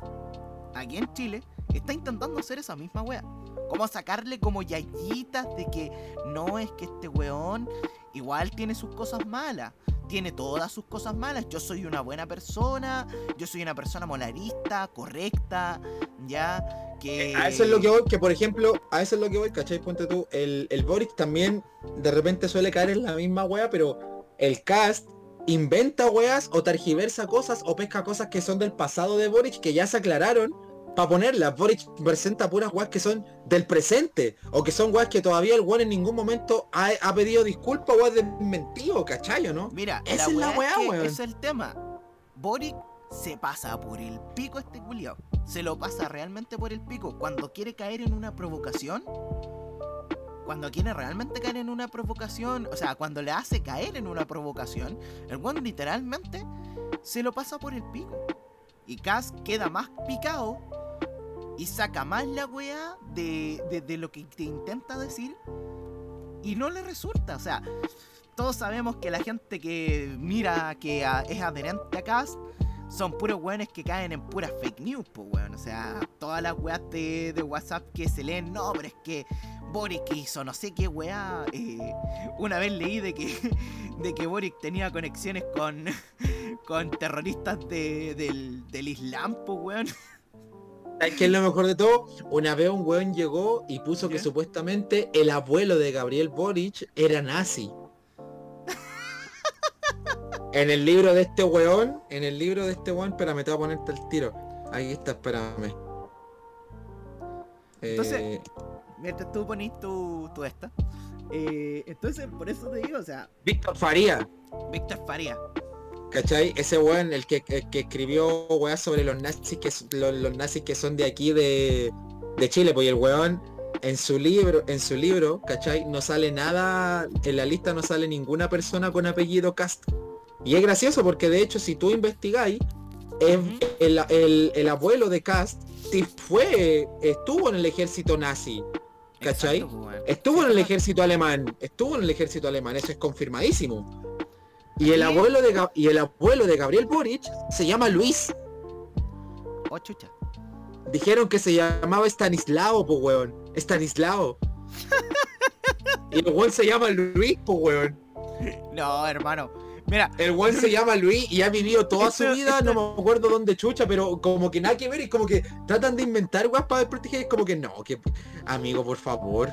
aquí en Chile, está intentando hacer esa misma weá. Como sacarle como yayitas de que no es que este weón igual tiene sus cosas malas. Tiene todas sus cosas malas. Yo soy una buena persona. Yo soy una persona molarista, correcta. Ya. Que. Eh, A eso es lo que voy, que por ejemplo, a eso es lo que voy, ¿cachai? Ponte tú, el, el Boric también de repente suele caer en la misma wea, pero el cast inventa weas o tergiversa cosas o pesca cosas que son del pasado de Boric que ya se aclararon para ponerlas. Boric presenta puras weas que son del presente o que son weas que todavía el weón en ningún momento ha, ha pedido disculpas o ha desmentido, ¿cachai o no? Mira, Esa la es la weá weá, es que weón. ese es el tema. Boric se pasa por el pico este culiao. Se lo pasa realmente por el pico. Cuando quiere caer en una provocación. Cuando quiere realmente caer en una provocación. O sea, cuando le hace caer en una provocación. El weón literalmente se lo pasa por el pico. Y Cass queda más picado. Y saca más la weá de, de- lo que te intenta decir. Y no le resulta. O sea, todos sabemos que la gente que mira que es adherente a Cast son puros weones que caen en puras fake news, pues weón. O sea, todas las weas de, de WhatsApp que se leen, no, pero es que Boric hizo no sé qué weá. eh, una vez leí de que, (laughs) de que Boric tenía conexiones con, (laughs) con terroristas de- del, del Islam, pues weón. (laughs) ¿Sabes qué es lo mejor de todo? Una vez un weón llegó y puso que supuestamente el abuelo de Gabriel Boric era nazi. en el libro de este weón, en el libro de este weón, espérame, te voy a ponerte el tiro. Ahí está, espérame. Entonces- Eh, Mientras tú ponís tu, tu esta. eh, entonces, por eso te digo, o sea, Víctor Faría, Víctor Faría. ¿Cachai? Ese weón, el que, el que escribió weas sobre los nazis que los, los nazis que son de aquí de, de Chile, pues y el weón en su libro, en su libro, ¿cachai? No sale nada, en la lista no sale ninguna persona con apellido Cast. Y es gracioso porque de hecho si tú investigáis, es- Ujú. el, el- el abuelo de Cast fue, estuvo en el ejército nazi, ¿Cachai? Exacto, pues, weón. estuvo en el ejército alemán, estuvo en el ejército alemán, eso es confirmadísimo. Y el abuelo de y el abuelo de Gabriel Boric se llama Luis. Oh, chucha. Dijeron que se llamaba Stanislao, po weón. Stanislao. (laughs) y el weón se llama Luis, po weón. No, hermano. Mira, El weón se llama Luis y ha vivido toda su vida, no me acuerdo dónde chucha, pero como que nada que ver y como que tratan de inventar weas para desproteger, es como que no, que amigo, por favor.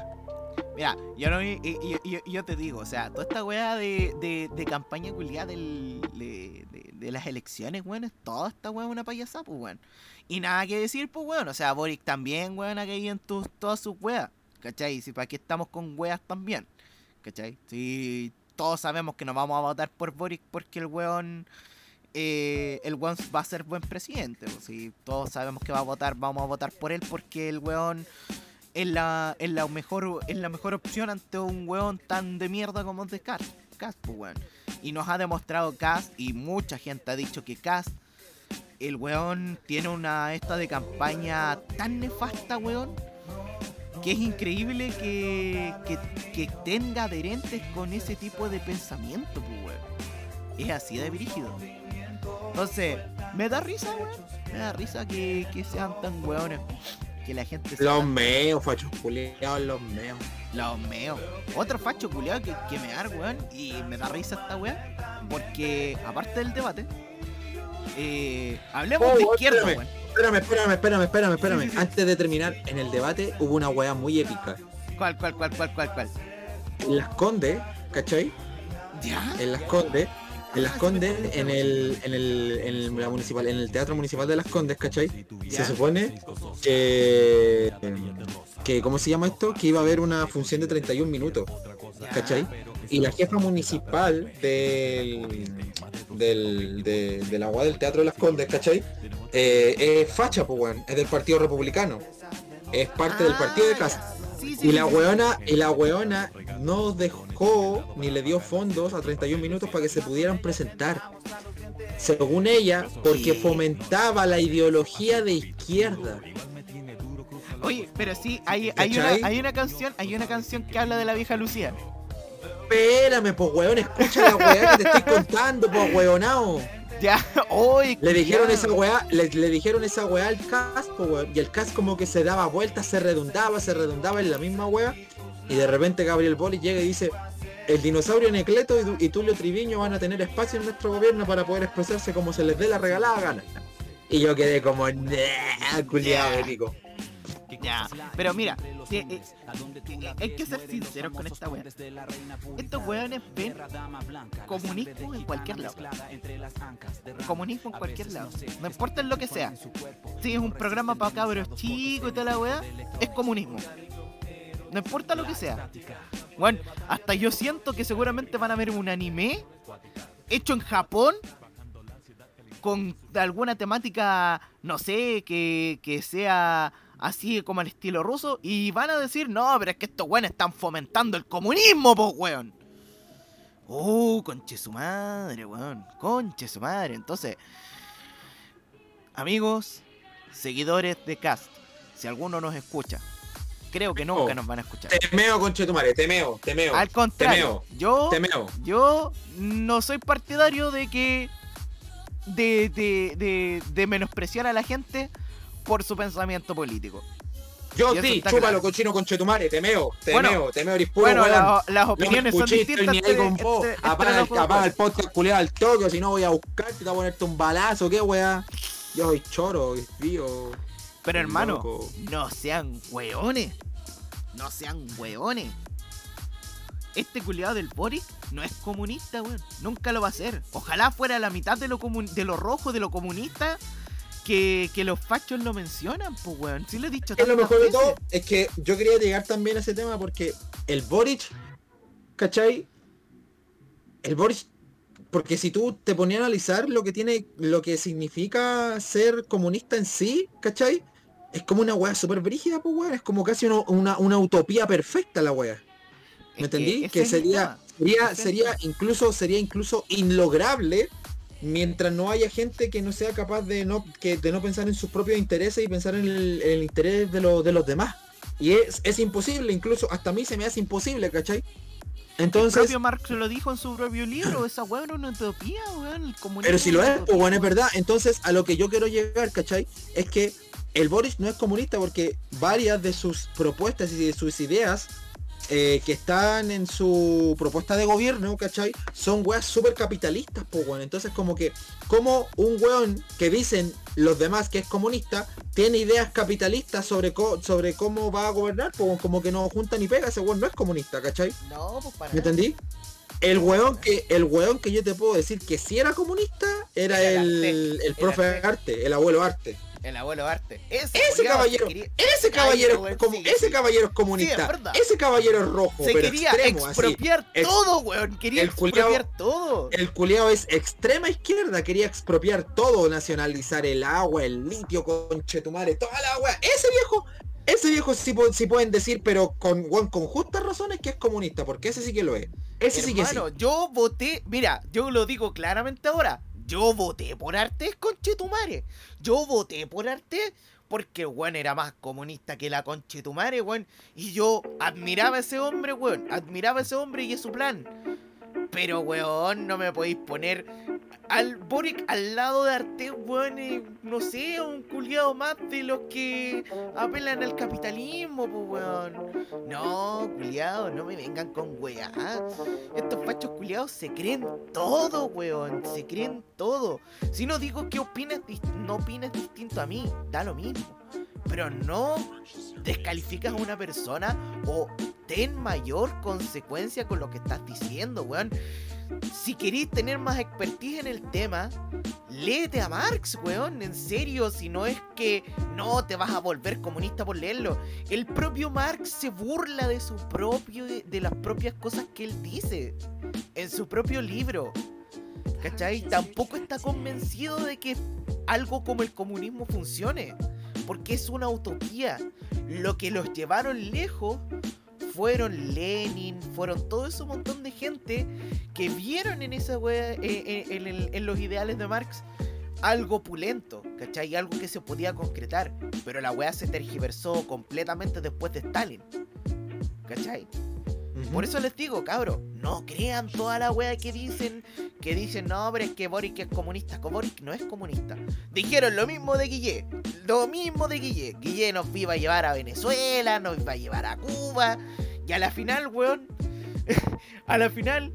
Mira, yo no y- y- y- y- yo te digo, o sea, toda esta weá de, de, de campaña culiada de, de- las elecciones, weón, es toda esta weá una payasada, pues weón. Y nada que decir, pues weón. O sea, Boric también, weón, ha caído en tus, todas sus weas. ¿Cachai? Si para aquí estamos con weas también. ¿Cachai? Si todos sabemos que no vamos a votar por Boric porque el weón. eh, el weón va a ser buen presidente. pues, si todos sabemos que va a votar, vamos a votar por él porque el weón es la, es la mejor es la mejor opción ante un weón tan de mierda como es de Cast pues, weón. Y nos ha demostrado Cast y mucha gente ha dicho que Cast el weón tiene una esta de campaña tan nefasta, weón, que es increíble que, que, que tenga adherentes con ese tipo de pensamiento, pues, weón. Es así de brígido. Entonces, me da risa, weón. Me da risa que, que sean tan weones. Que la gente sea Los meos, fachos culiados, los meos. Los meos. Otro facho culiado que, que me da, weón. Y me da risa esta weá. Porque, aparte del debate, eh, hablemos Oh, de izquierda, espérame. weón. Espérame, espérame, espérame, espérame, espérame. Sí, sí, sí. Antes de terminar, en el debate hubo una weá muy épica. ¿Cuál, cuál, cuál, cuál, cuál, cuál? En Las Condes, ¿cachai? ¿Ya? En Las Condes, en Las Condes, en el, en el, en el, la municipal, en el Teatro Municipal de Las Condes, ¿cachai? Se supone que, que, ¿cómo se llama esto? Que iba a haber una función de 31 minutos, ¿cachai? Y la jefa municipal del, del, de, de la UA del Teatro de Las Condes, ¿cachai? Eh, es facha, pues, weón, es del Partido Republicano. Es parte del partido de casa. Sí, sí, Y la weona, y la weona no dejó ni le dio fondos a 31 minutos para que se pudieran presentar. Según ella, porque fomentaba la ideología de izquierda. Oye, pero sí, hay, hay, una, hay una canción, hay una canción que habla de la vieja Lucía. Espérame, pues weón, escucha la weá que te estoy contando, pues weonao. Ya, hoy Le dijeron esa weá, le, le dijeron esa weá al weón, y el cast como que se daba vueltas, se redundaba, se redundaba en la misma weá, y de repente Gabriel Boli llega y dice, el dinosaurio Necleto y, Tulio Triviño van a tener espacio en nuestro gobierno para poder expresarse como se les dé la regalada gana. Y yo quedé como, nah, culiado épico. Ya, pero mira, eh, eh, hay que ser sinceros con esta wea. Estos weones ven comunismo en cualquier lado. Comunismo en cualquier lado. No importa en lo que sea. Si es un programa para cabros chicos y toda la wea, es comunismo. No importa lo que sea. Bueno, hasta yo siento que seguramente van a ver un anime hecho en Japón con alguna temática, no sé, que, que sea así como al estilo ruso y van a decir, no, pero es que estos weones están fomentando el comunismo, po, weón. Uh, conche su madre, weón. Conche su madre. Entonces, amigos, seguidores de Cast, si alguno nos escucha, creo que nunca Oh. nos van a escuchar. Temeo, conchetumare, temeo, temeo, Al contrario, yo, temeo. yo no soy partidario de que. De, de, de, de menospreciar a la gente por su pensamiento político. Yo sí, chúpalo, claro. cochino, conchetumare, temeo, Bueno, temeo, temeo, eres puro bueno, la- las No opiniones son escuché, estoy distintas. ni vos. entre- entre Apaga, el, apaga el podcast culiado al toque, si no voy a buscarte te voy a ponerte un balazo, qué weá. Yo soy choro, tío. Pero hermano, loco. no sean weones. No sean weones. Este culiado del Boric no es comunista, weón. Nunca lo va a ser. Ojalá fuera la mitad de lo, de lo rojo, de lo comunista, que, que los fachos lo mencionan, pues, weón. Sí lo he dicho Es lo mejor de todo es que yo quería llegar también a ese tema porque el Boric, ¿cachai? El Boric, porque si tú te ponías a analizar lo que tiene, lo que significa ser comunista en sí, ¿cachai? Es como una weá súper brígida, pues weón. Es como casi una, una, una utopía perfecta la weá. ¿Me Es que entendí? Que, el sería, sería, sería incluso, sería incluso inlograble mientras no haya gente que no sea capaz de no, que, de no pensar en sus propios intereses y pensar en el, en el interés de, los de los demás. Y es, es imposible, incluso hasta a mí se me hace imposible, ¿cachai? El Entonces, propio Marx lo dijo en su propio libro, esa weá era una utopía, weón. El pero si lo es, pues bueno, es weón. verdad. Entonces, a lo que yo quiero llegar, ¿cachai? Es que el Boris no es comunista porque varias de sus propuestas y de sus ideas eh, que están en su propuesta de gobierno, ¿cachai? Son weas súper capitalistas, pues bueno. Entonces como que, como un weón que dicen los demás que es comunista, tiene ideas capitalistas sobre, co- sobre cómo va a gobernar, pues como que no junta ni pega, ese weón no es comunista, ¿cachai? No, pues para ¿Me entendí? El weón que, el weón que yo te puedo decir que sí era comunista era Era el, el profe Arte. Arte, el abuelo Arte. El abuelo Arte. Ese, Ese culiao caballero, quería- ese caballero, weón, como, sí, ese caballero es comunista, ese caballero es rojo, se pero quería extremo, expropiar Ex- todo, weón. Quería el culiao- expropiar todo. El culiao es extrema izquierda, quería expropiar todo, nacionalizar el agua, el litio, conchetumare, toda la agua. Ese viejo, ese viejo sí, pueden decir, pero con, con justas razones que es comunista, porque ese sí que lo es. Ese sí que sí. Yo voté, mira, yo lo digo claramente ahora. Yo voté por Artés, conchetumare. Yo voté por Artés porque weón era más comunista que la conchetumare, weón. Y yo admiraba a ese hombre, weón. Admiraba a ese hombre y a su plan. Pero, weón, no me podéis poner al Boric al lado de Artés, weón. no sé, un culiado más de los que apelan al capitalismo, pues, weón. No, culiado, no me vengan con weá. Estos fachos culiados se creen todo, weón. Se creen todo. Si no digo que opinas, no opinas distinto a mí, da lo mismo. Pero no descalificas a una persona o ten mayor consecuencia con lo que estás diciendo, weón. Si queréis tener más expertise en el tema, léete a Marx, weón. En serio, si no es que no te vas a volver comunista por leerlo. El propio Marx se burla de su propio, de las propias cosas que él dice en su propio libro. ¿Cachai? Tampoco está convencido de que algo como el comunismo funcione. Porque es una utopía. Lo que los llevaron lejos fueron Lenin, fueron todo ese montón de gente que vieron en esa wea, eh, eh, en, en los ideales de Marx algo pulento, ¿cachai? Algo que se podía concretar. Pero la wea se tergiversó completamente después de Stalin. ¿Cachai? Por eso les digo, cabros, no crean toda la wea que dicen, que dicen, no, pero es que Boric es comunista. Boric no es comunista. Dijeron lo mismo de Guille, lo mismo de Guille. Guille nos iba a llevar a Venezuela, nos iba a llevar a Cuba. Y a la final, weón, (laughs) a la final,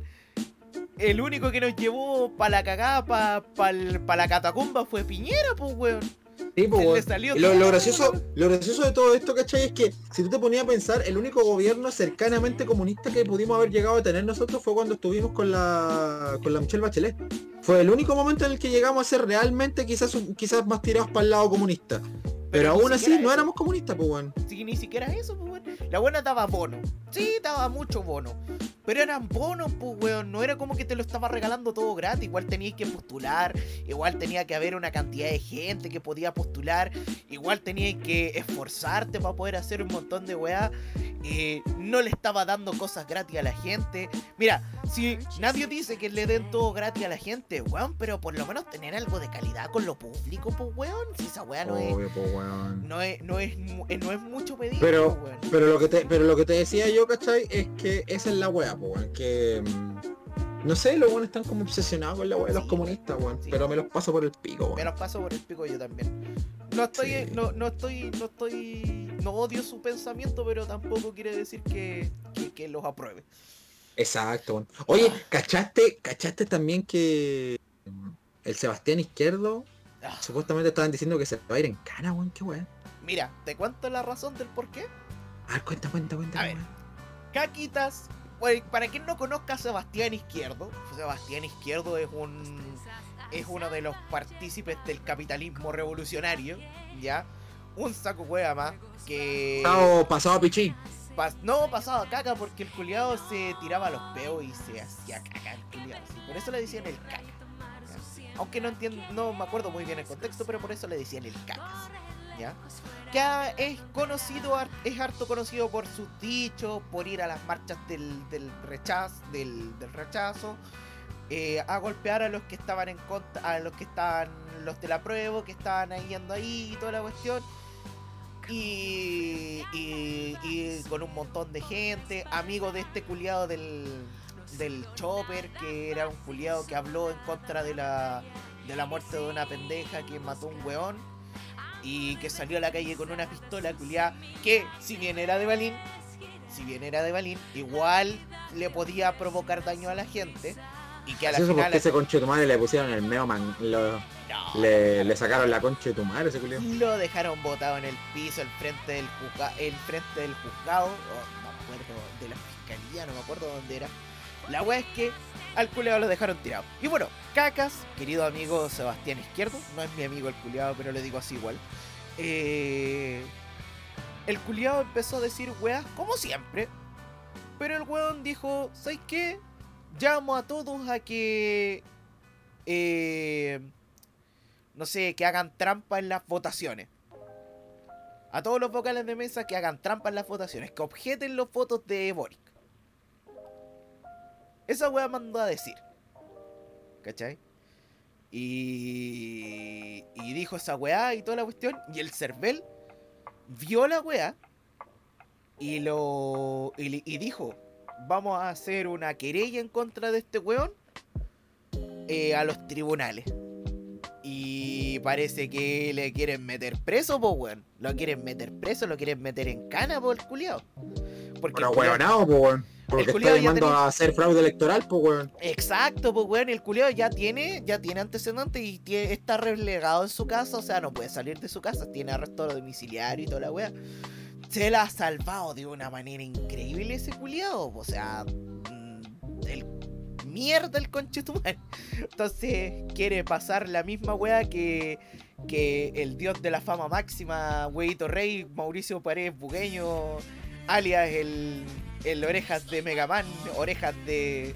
el único que nos llevó para la cagada, para la catacumba fue Piñera, pues, weón. Sí, (laughs) salió Y Lo, gracioso, lo gracioso de todo esto, ¿cachai? Es que si tú te ponías a pensar, el único gobierno cercanamente comunista que pudimos haber llegado a tener nosotros fue cuando estuvimos con la con la Michelle Bachelet. Fue el único momento en el que llegamos a ser realmente quizás quizás más tirados para el lado comunista. Pero, aún así no éramos comunistas, pues weón. Sí, ni siquiera eso, pues, weón. La buena daba bono. Sí, daba mucho bono. Pero eran bonos, pues, weón. No era como que te lo estaba regalando todo gratis. Igual tenías que postular. Igual tenía que haber una cantidad de gente que podía postular. Igual tenías que esforzarte para poder hacer un montón de weá. Eh, no le estaba dando cosas gratis a la gente. Mira, si nadie dice que le den todo gratis a la gente, weón, pero por lo menos tener algo de calidad con lo público, pues, weón. Si esa weá no es Obvio, pues weón. no es, no es, eh, no es mucho pedir, Pero- po, weón. Pero lo que te, pero lo que te decía yo, ¿cachai? Es que esa es la pues. Que mm, no sé, los weones están como obsesionados con la wea de los Sí, comunistas, weón. sí. Pero me los paso por el pico, Me weón. los paso por el pico yo también. No estoy, Sí. no, no estoy, no estoy, no odio su pensamiento, pero tampoco quiere decir que, que, que los apruebe. Exacto, weón. Oye, ¿cachaste, ¿cachaste también que mm, el Sebastián Izquierdo Ah, supuestamente estaban diciendo que se va a ir en cana, weón? Qué weón. Mira, te cuento la razón del por qué. A ver, cuenta, cuenta, cuenta. A ver. Caquitas, para quien no conozca a Sebastián Izquierdo, Sebastián Izquierdo es un es uno de los partícipes del capitalismo revolucionario, ¿ya? Un saco hueá más que Pasado, pasado a pichín. Pas- no pasaba caca porque el culiado se tiraba los peos y se hacía caca el culiado. sí. Por eso le decían el caca. ¿ya? Aunque no entiendo, no me acuerdo muy bien el contexto, pero por eso le decían el cacas. ¿Ya? Que es conocido, es harto conocido por sus dichos, por ir a las marchas del, del rechazo, del, del rechazo, eh, a golpear a los que estaban en contra, a los que estaban, los de la prueba, que estaban ahí yendo ahí y toda la cuestión y, y, y con un montón de gente, amigo de este culiado del, del Chopper, que era un culiado que habló en contra de la, de la muerte de una pendeja que mató a un weón y que salió a la calle con una pistola culiada que si bien era de balín, si bien era de balín, igual le podía provocar daño a la gente y que a la Eso final porque ese conche de tu madre le pusieron el meo man. Lo, No, le, le sacaron la concha de tu madre ese culiao. Lo dejaron botado en el piso, el frente del juzga el frente del juzgado, no me acuerdo, de la fiscalía, no me acuerdo dónde era. La wea es que al culeado lo dejaron tirado. Y bueno, Cacas, querido amigo Sebastián Izquierdo, no es mi amigo el culeado, pero le digo así igual. eh, el culeado empezó a decir weas como siempre. Pero el weón dijo, ¿sabes qué? Llamo a todos a que... eh, no sé, que hagan trampa en las votaciones. a todos los vocales de mesa que hagan trampa en las votaciones, que objeten los votos de Boric. Esa weá mandó a decir. ¿Cachai? Y, y dijo esa weá y toda la cuestión. Y el Cervel vio la weá y lo y, dijo: Vamos a hacer una querella en contra de este weón eh, a los tribunales. Y parece que le quieren meter preso, po weón. Lo quieren meter preso, lo quieren meter en cana, por el culiao. Porque Pero el culiao- weonado, po, weón. Porque está llamando a hacer fraude electoral, pues weón. Exacto, pues weón, el culiao ya tiene, ya tiene antecedentes y está relegado en su casa, o sea, no puede salir de su casa, tiene arresto domiciliario y toda la wea. Se la ha salvado de una manera increíble ese culiao, o sea, mm, el mierda el conchetumare. (laughs) Entonces quiere pasar la misma wea que, que el dios de la fama máxima, Weito Rey, Mauricio Paredes Bugueño, alias el, el orejas de Megaman, orejas de,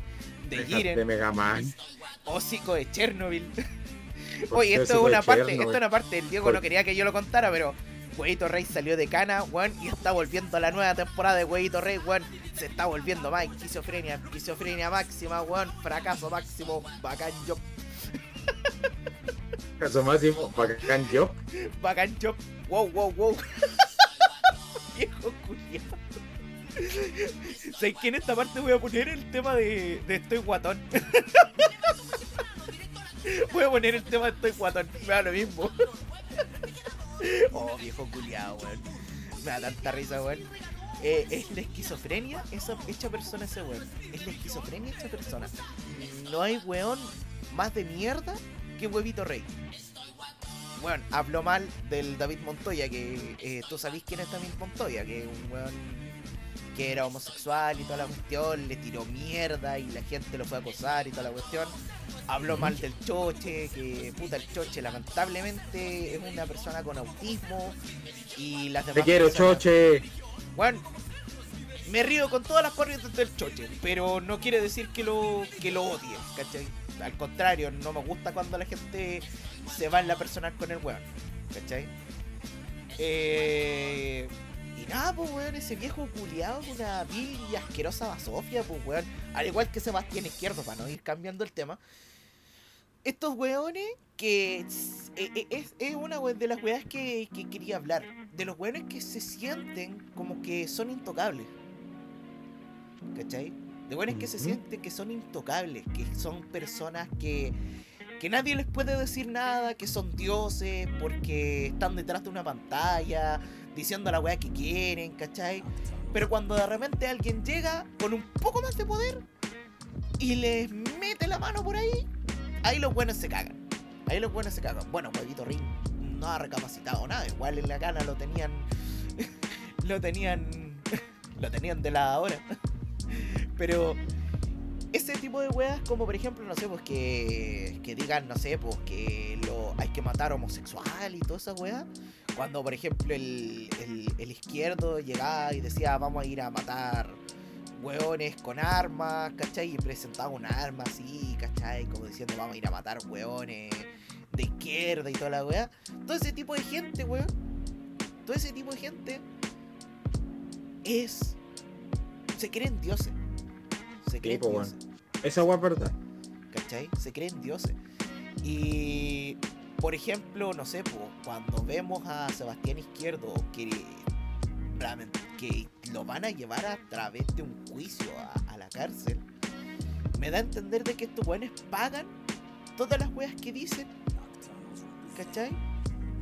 de Jiren. De Mega Man. Hocico de Chernobyl. (laughs) ¿Por Oye, esto es una parte, Chernobyl? esto es una parte, el Diego ¿Por no quería que yo lo contara, pero Huevito Rey salió de cana, weón, y está volviendo a la nueva temporada de Huevito Rey, weón. Se está volviendo más esquizofrenia, esquizofrenia máxima, weón, fracaso máximo, bacán job, Caso máximo, bacán yo. bacán job, wow, wow, wow. (laughs) Viejo. (laughs) ¿Sabes que en esta parte voy a poner el tema de, Estoy Guatón? (laughs) voy a poner el tema de Estoy Guatón, me da lo mismo. oh, viejo culiao, weón. Me da tanta risa, weón. Eh, es la esquizofrenia esa hecha persona ese weón. Es la esquizofrenia hecha persona. No hay weón más de mierda que huevito rey. Bueno, habló mal del David Montoya, que eh, tú sabés quién es David Montoya, que es un weón que era homosexual y toda la cuestión, le tiró mierda y la gente lo fue a acosar y toda la cuestión. Habló mal del Choche, que puta el Choche lamentablemente es una persona con autismo y las demás Te quiero, personas- choche. bueno, me río con todas las corrientes del choche, pero no quiere decir que lo, que lo odie, ¿cachai? Al contrario, no me gusta cuando la gente se va en la personal con el weón, ¿cachai? Eh, y nada, pues weón, ese viejo culiado con una vil y asquerosa basofia, pues weón. Al igual que Sebastián Izquierdo, para no ir cambiando el tema. Estos weones que es, e- es- es una de las weas que, que quería hablar. De los weones que se sienten como que son intocables. ¿Cachai? De weones que se sienten que son intocables, que son personas que, que nadie les puede decir nada, que son dioses porque están detrás de una pantalla, diciendo la wea que quieren, ¿cachai? Pero cuando de repente alguien llega con un poco más de poder y les mete la mano por ahí, ahí los buenos se cagan. Ahí los buenos se cagan. Bueno, Huevito Ring no ha recapacitado nada. Igual en la cana lo tenían. (laughs) lo tenían. (laughs) lo tenían de la hora. (laughs) Pero. Ese tipo de weas, como por ejemplo, no sé, pues que, que digan, no sé, pues que lo, hay que matar homosexual y toda esa wea. Cuando, por ejemplo, el, el, izquierdo llegaba y decía, vamos a ir a matar hueones con armas, ¿cachai? Y presentaba un arma así, ¿cachai? Como diciendo, vamos a ir a matar hueones de izquierda y toda la weá. Todo ese tipo de gente, weón. Todo ese tipo de gente es. Se creen dioses. Se creen po, dioses. Esa weá es verdad. ¿cachai? Se creen dioses. Y, por ejemplo, no sé, cuando vemos a Sebastián Izquierdo que, realmente- que lo van a llevar a través de un juicio a, a la cárcel, me da a entender de que estos weones pagan todas las weas que dicen, ¿cachai?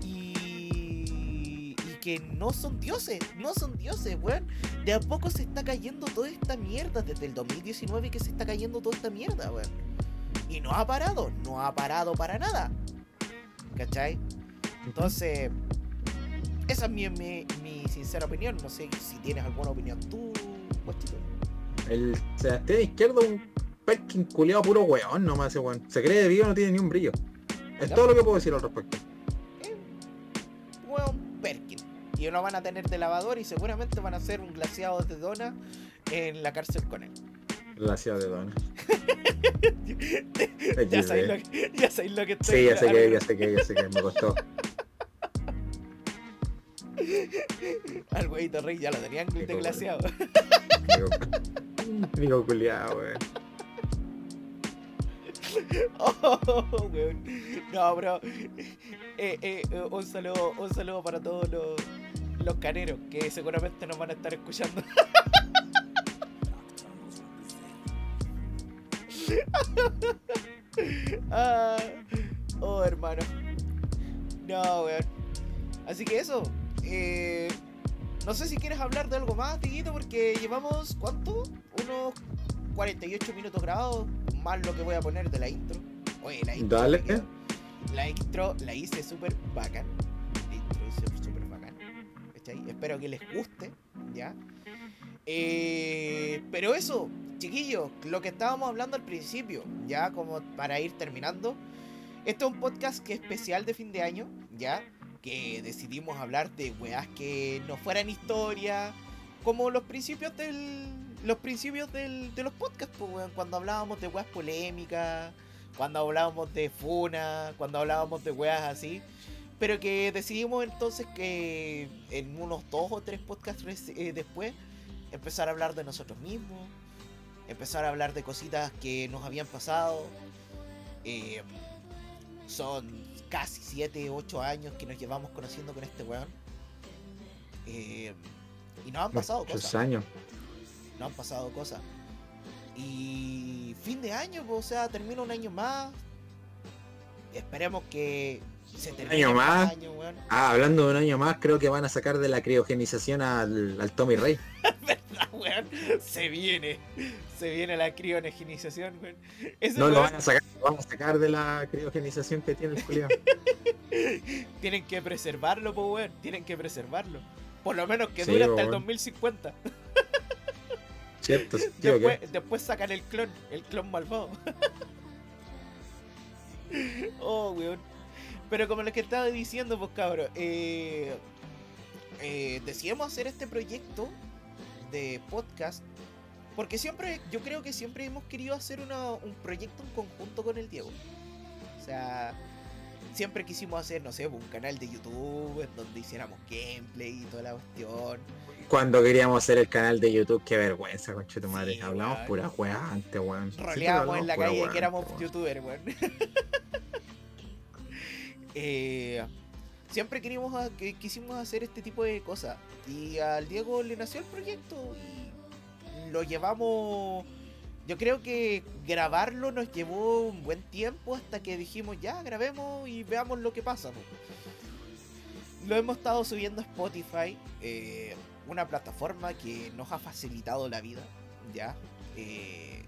Y, y que no son dioses, no son dioses, weón. De a poco se está cayendo toda esta mierda desde el 2019 que se está cayendo toda esta mierda, weón. Y no ha parado, no ha parado para nada. ¿Cachai? Entonces, esa es mi, mi, mi sincera opinión. No sé si tienes alguna opinión tú, guachito. El Sebastián Izquierdo es un Perkin culiado puro weón nomás ese weón. Se cree de vivo, no tiene ni un brillo. Es Ya. todo lo que puedo decir al respecto. Y lo van a tener de lavador y seguramente van a hacer un glaseado de dona en la cárcel con él. La ciudad de Dona. (laughs) ya, sabéis lo que, ya sabéis lo que estoy Sí, ya sé que, ya sé que, ya sé que me costó. (laughs) Al huevito rey ya lo tenían gluten glaseado. Digo (laughs) culiado, weón. Oh, weón. No, bro. Eh, eh, un saludo, un saludo para todos los, los caneros que seguramente nos van a estar escuchando. (laughs) Ah, oh, hermano. No, weón. Así que eso. eh, no sé si quieres hablar de algo más, Tiguito, porque llevamos, ¿cuánto? Unos 48 minutos grabados, más lo que voy a poner de la intro. Oye, la intro. Dale. La intro la hice súper bacán. Espero que les guste, ¿ya? Eh, pero eso, chiquillos, lo que estábamos hablando al principio, ya como para ir terminando. Este es un podcast que es especial de fin de año, ¿ya? Que decidimos hablar de weas que no fueran historia, como los principios del. Los principios del, de los podcasts, pues, cuando hablábamos de weas polémicas, cuando hablábamos de funa, cuando hablábamos de weas así. Pero que decidimos entonces que en unos dos o tres podcasts eh, después empezar a hablar de nosotros mismos, empezar a hablar de cositas que nos habían pasado. Eh, son casi 7, 8 años que nos llevamos conociendo con este weón. Eh, y nos han pasado Muchos cosas. años. Nos han pasado cosas. Y fin de año, pues, o sea, termina un año más. Esperemos que se termine año más? año, weón. Ah, hablando de un año más, creo que van a sacar de la criogenización al, al Tommy Rey. (laughs) ¿Verdad, weón? Se viene. Se viene la criogenización, weón. No lo van a sacar, lo van a sacar de la criogenización que tiene el culiao. (laughs) Tienen que preservarlo, pues, weón. Tienen que preservarlo. Por lo menos que Sí, dure hasta el weón. 2050. (laughs) ¿Cierto? Después, ¿qué? después sacan el clon, el clon malvado. oh, weón. Pero como lo que estaba diciendo, pues cabrón, eh, eh, decidimos hacer este proyecto de podcast. Porque siempre, yo creo que siempre hemos querido hacer una- un proyecto en conjunto con el Diego. O sea, siempre quisimos hacer, no sé, un canal de YouTube en donde hiciéramos gameplay y toda la cuestión. Cuando queríamos hacer el canal de YouTube, qué vergüenza, conche tu madre. Sí, Hablamos weón. pura weá antes, weón. Sí, roleábamos en la calle weá que éramos weón. youtubers, weón. (laughs) Eh, siempre queríamos quisimos hacer este tipo de cosas. Y al Diego le nació el proyecto y lo llevamos. Yo creo que grabarlo nos llevó un buen tiempo hasta que dijimos ya grabemos y veamos lo que pasa. po". Lo hemos estado subiendo a Spotify, eh, una plataforma que nos ha facilitado la vida, ya. eh,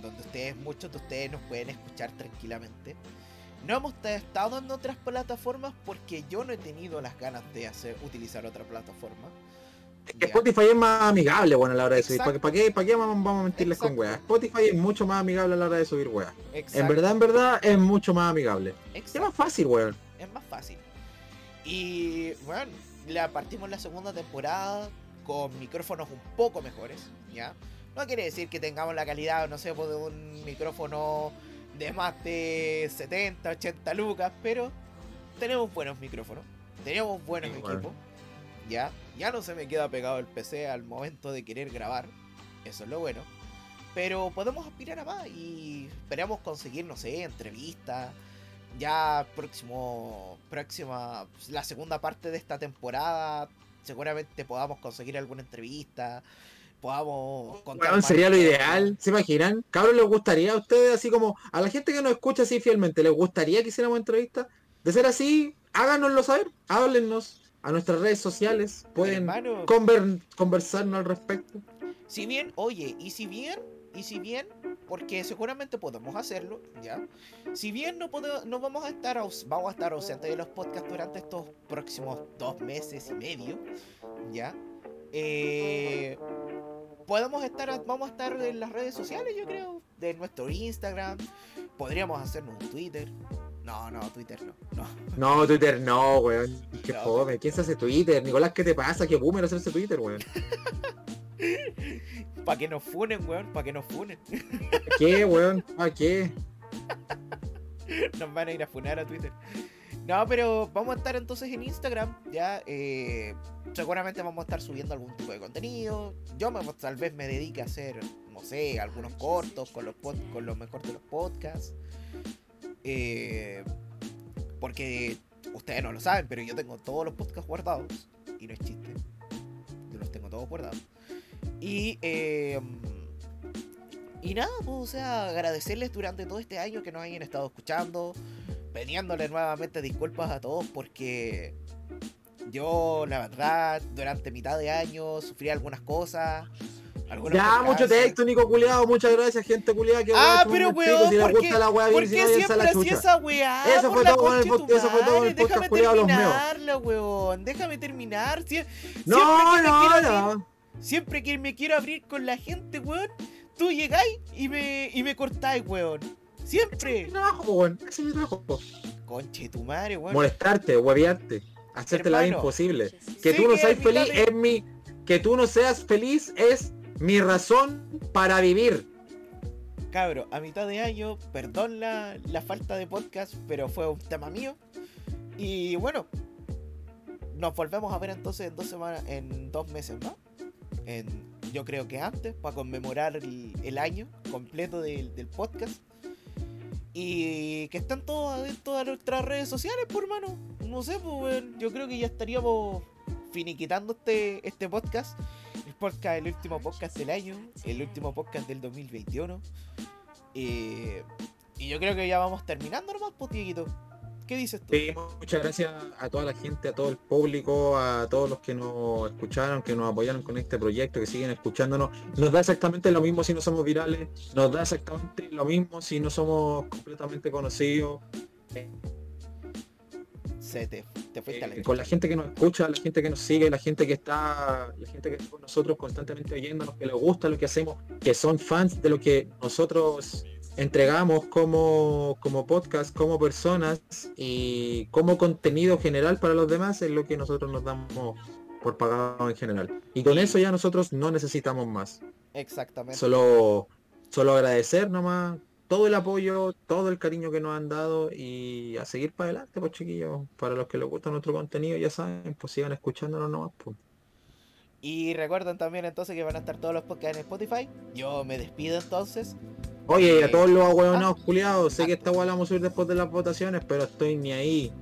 donde ustedes, muchos de ustedes nos pueden escuchar tranquilamente. No hemos estado en otras plataformas porque yo no he tenido las ganas de hacer utilizar otra plataforma. Es que. Spotify es más amigable, bueno, a la hora de subir. ¿Para, qué, para qué vamos, a mentirles con weas? Spotify es mucho más amigable a la hora de subir weas. En verdad, en verdad, es mucho más amigable. Es más fácil, weón. es más fácil. Y bueno, la partimos la segunda temporada con micrófonos un poco mejores, ¿ya? No quiere decir que tengamos la calidad, no sé, pues, de un micrófono de más de 70, 80 lucas, pero tenemos buenos micrófonos, tenemos buenos Sí, bueno. equipos, ya, ya no se me queda pegado el PC al momento de querer grabar, eso es lo bueno, pero podemos aspirar a más y esperamos conseguir, no sé, entrevistas, ya próximo, próxima, la segunda parte de esta temporada, seguramente podamos conseguir alguna entrevista, podamos contar más sería lo ideal, ¿se imaginan? Cabros, ¿les gustaría a ustedes, así como a la gente que nos escucha así fielmente, ¿les gustaría que hiciéramos entrevistas? De ser así, háganoslo saber, háblennos a nuestras redes sociales, pueden conver- conversarnos al respecto. si bien, oye, y si bien, y si bien, porque seguramente podemos hacerlo, ¿ya? Si bien no, podemos, no vamos a estar vamos a estar ausentes de los podcasts durante estos próximos dos meses y medio, ¿ya? Eh, podemos estar, vamos a estar en las redes sociales, yo creo, de nuestro Instagram, podríamos hacernos un Twitter. No, no, Twitter no, no. No, Twitter no, weón. Qué No. fome. ¿Quién se hace Twitter? Nicolás, ¿qué te pasa? Qué boomer hacerse Twitter, weón. (laughs) Para que nos funen, weón, para que nos funen. ¿Qué, weón? ¿A qué? Nos van a ir a funar a Twitter. No, pero vamos a estar entonces en Instagram, ya. eh, seguramente vamos a estar subiendo algún tipo de contenido. Yo me, tal vez me dedique a hacer, no sé, algunos cortos con los, pod- con lo mejor de los podcasts. Eh, porque ustedes no lo saben, pero yo tengo todos los podcasts guardados. Y no es chiste. Yo los tengo todos guardados. Y, eh, y nada, pues, o sea, agradecerles durante todo este año que nos hayan estado escuchando. Pidiéndole nuevamente disculpas a todos porque yo, la verdad, durante mitad de año sufrí algunas cosas. algunos Ya, mucho texto, Nico culiado. Muchas gracias, gente culiada. Que Ah, pero weón, si les ¿por qué, gusta la weá, ¿por bien, si no, siempre la hacía chucha. esa weá? Eso fue todo con el eso fue todo con el podcast Déjame culiao, los meos. terminarla, weón. Déjame terminar. Sie- No, siempre no, abrir- no. Siempre que me quiero abrir con la gente, weón, tú llegáis y me, y me cortáis, weón. Ese es Siempre. mi trabajo, weón. Ese es mi trabajo. Conche tu madre, weón. Molestarte, huevearte. Hacerte la vida imposible. Que tú no seas feliz de- es mi. Que tú no seas feliz es mi razón para vivir. Cabro, a mitad de año, perdón la, la falta de podcast, pero fue un tema mío. Y bueno, nos volvemos a ver entonces en dos semanas, en dos meses más. En, yo creo que antes, para conmemorar el, el año completo del, del podcast. Y que están todos en todas nuestras redes sociales, por hermano. No sé, pues yo creo que ya estaríamos finiquitando este, este podcast. El podcast, el último podcast del año, el último podcast del 2021. Eh, y yo creo que ya vamos terminando nomás, pues. ¿Qué dices tú? Sí, muchas gracias a toda la gente, a todo el público, a todos los que nos escucharon, que nos apoyaron con este proyecto, que siguen escuchándonos. Nos da exactamente lo mismo si no somos virales, nos da exactamente lo mismo si no somos completamente conocidos. Se te, te fuiste a la Eh, con la gente que nos escucha, la gente que nos sigue, la gente que está, la gente que está con nosotros constantemente oyéndonos, que les gusta lo que hacemos, que son fans de lo que nosotros entregamos como, como podcast, como personas y como contenido general para los demás es lo que nosotros nos damos por pagado en general. Y con eso ya nosotros no necesitamos más. Exactamente. Solo, solo agradecer nomás todo el apoyo, todo el cariño que nos han dado y a seguir para adelante, pues chiquillos. Para los que les gusta nuestro contenido, ya saben, pues sigan escuchándonos nomás. Pues. Y recuerden también entonces que van a estar todos los podcasts en Spotify. Yo me despido entonces. Oye, y Eh, a todos los ahueonados culiados, sé que esta hueá la vamos a subir después de las votaciones, pero estoy ni ahí.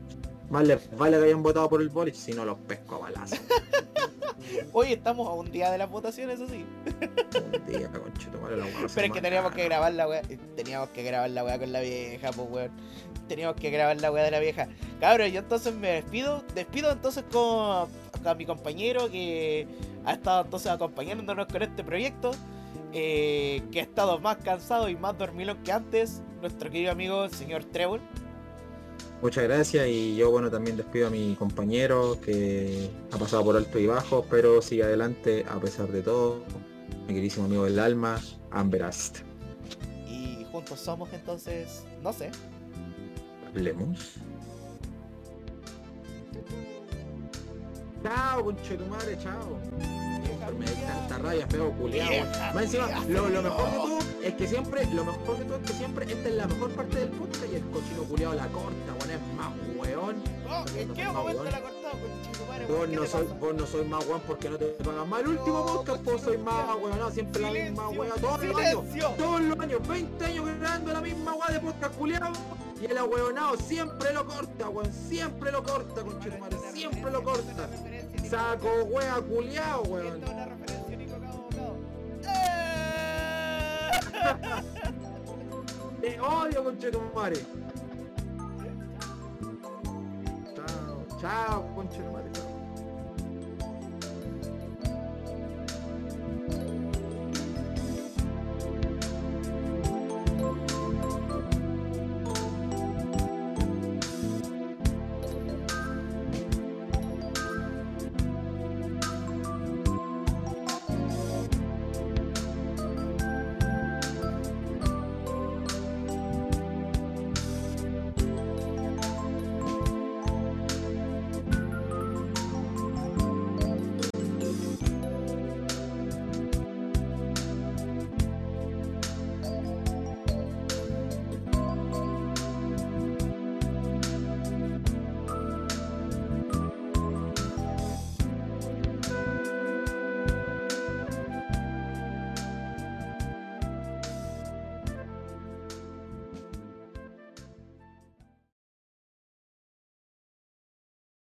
Les vale que hayan votado por el Boris, si no los pesco a balazo. (laughs) Hoy estamos a un día de las votaciones, eso sí. Un día, conchetumare, la hueá va a ser Pero es que teníamos que grabar la weá. Teníamos que grabar la weá con la vieja, pues weón. Teníamos que grabar la weá de la vieja. Cabrón, yo entonces me despido. Despido entonces con, con mi compañero que ha estado entonces acompañándonos con este proyecto. Eh, que ha estado más cansado y más dormilón que antes. Nuestro querido amigo, el señor Trevor. Muchas gracias y yo bueno también despido a mi compañero que ha pasado por alto y bajo, pero sigue adelante a pesar de todo. Mi queridísimo amigo del alma, Amber Ast. Y juntos somos entonces, no sé. Hablemos. Chao, conchetumare, chao. Me da tanta rabia, feo Más encima, culiao. lo, lo mejor de todo es que siempre, lo mejor de todo es que siempre esta es la mejor parte del podcast y el cochino culiao la corta, bueno, es más weón. Oh, ¿En qué No, momento weón. la cortado con chico madre? Vos ¿Qué no, soy, vos no soy más weón porque no te pagan más. El último No, podcast vos soy más conchetumare. weón, no, siempre la misma weá, todos los años. Todos los años, 20 años grabando la misma weá de podcast culiao. Y el ahueonado siempre lo corta, weón, siempre lo corta, conchetumare, siempre lo corta. Saco wea culiao, weón. Esta es una referencia, Nico Cabo Bocado. Te odio, conchetumare. Chao, chao, conchetumare.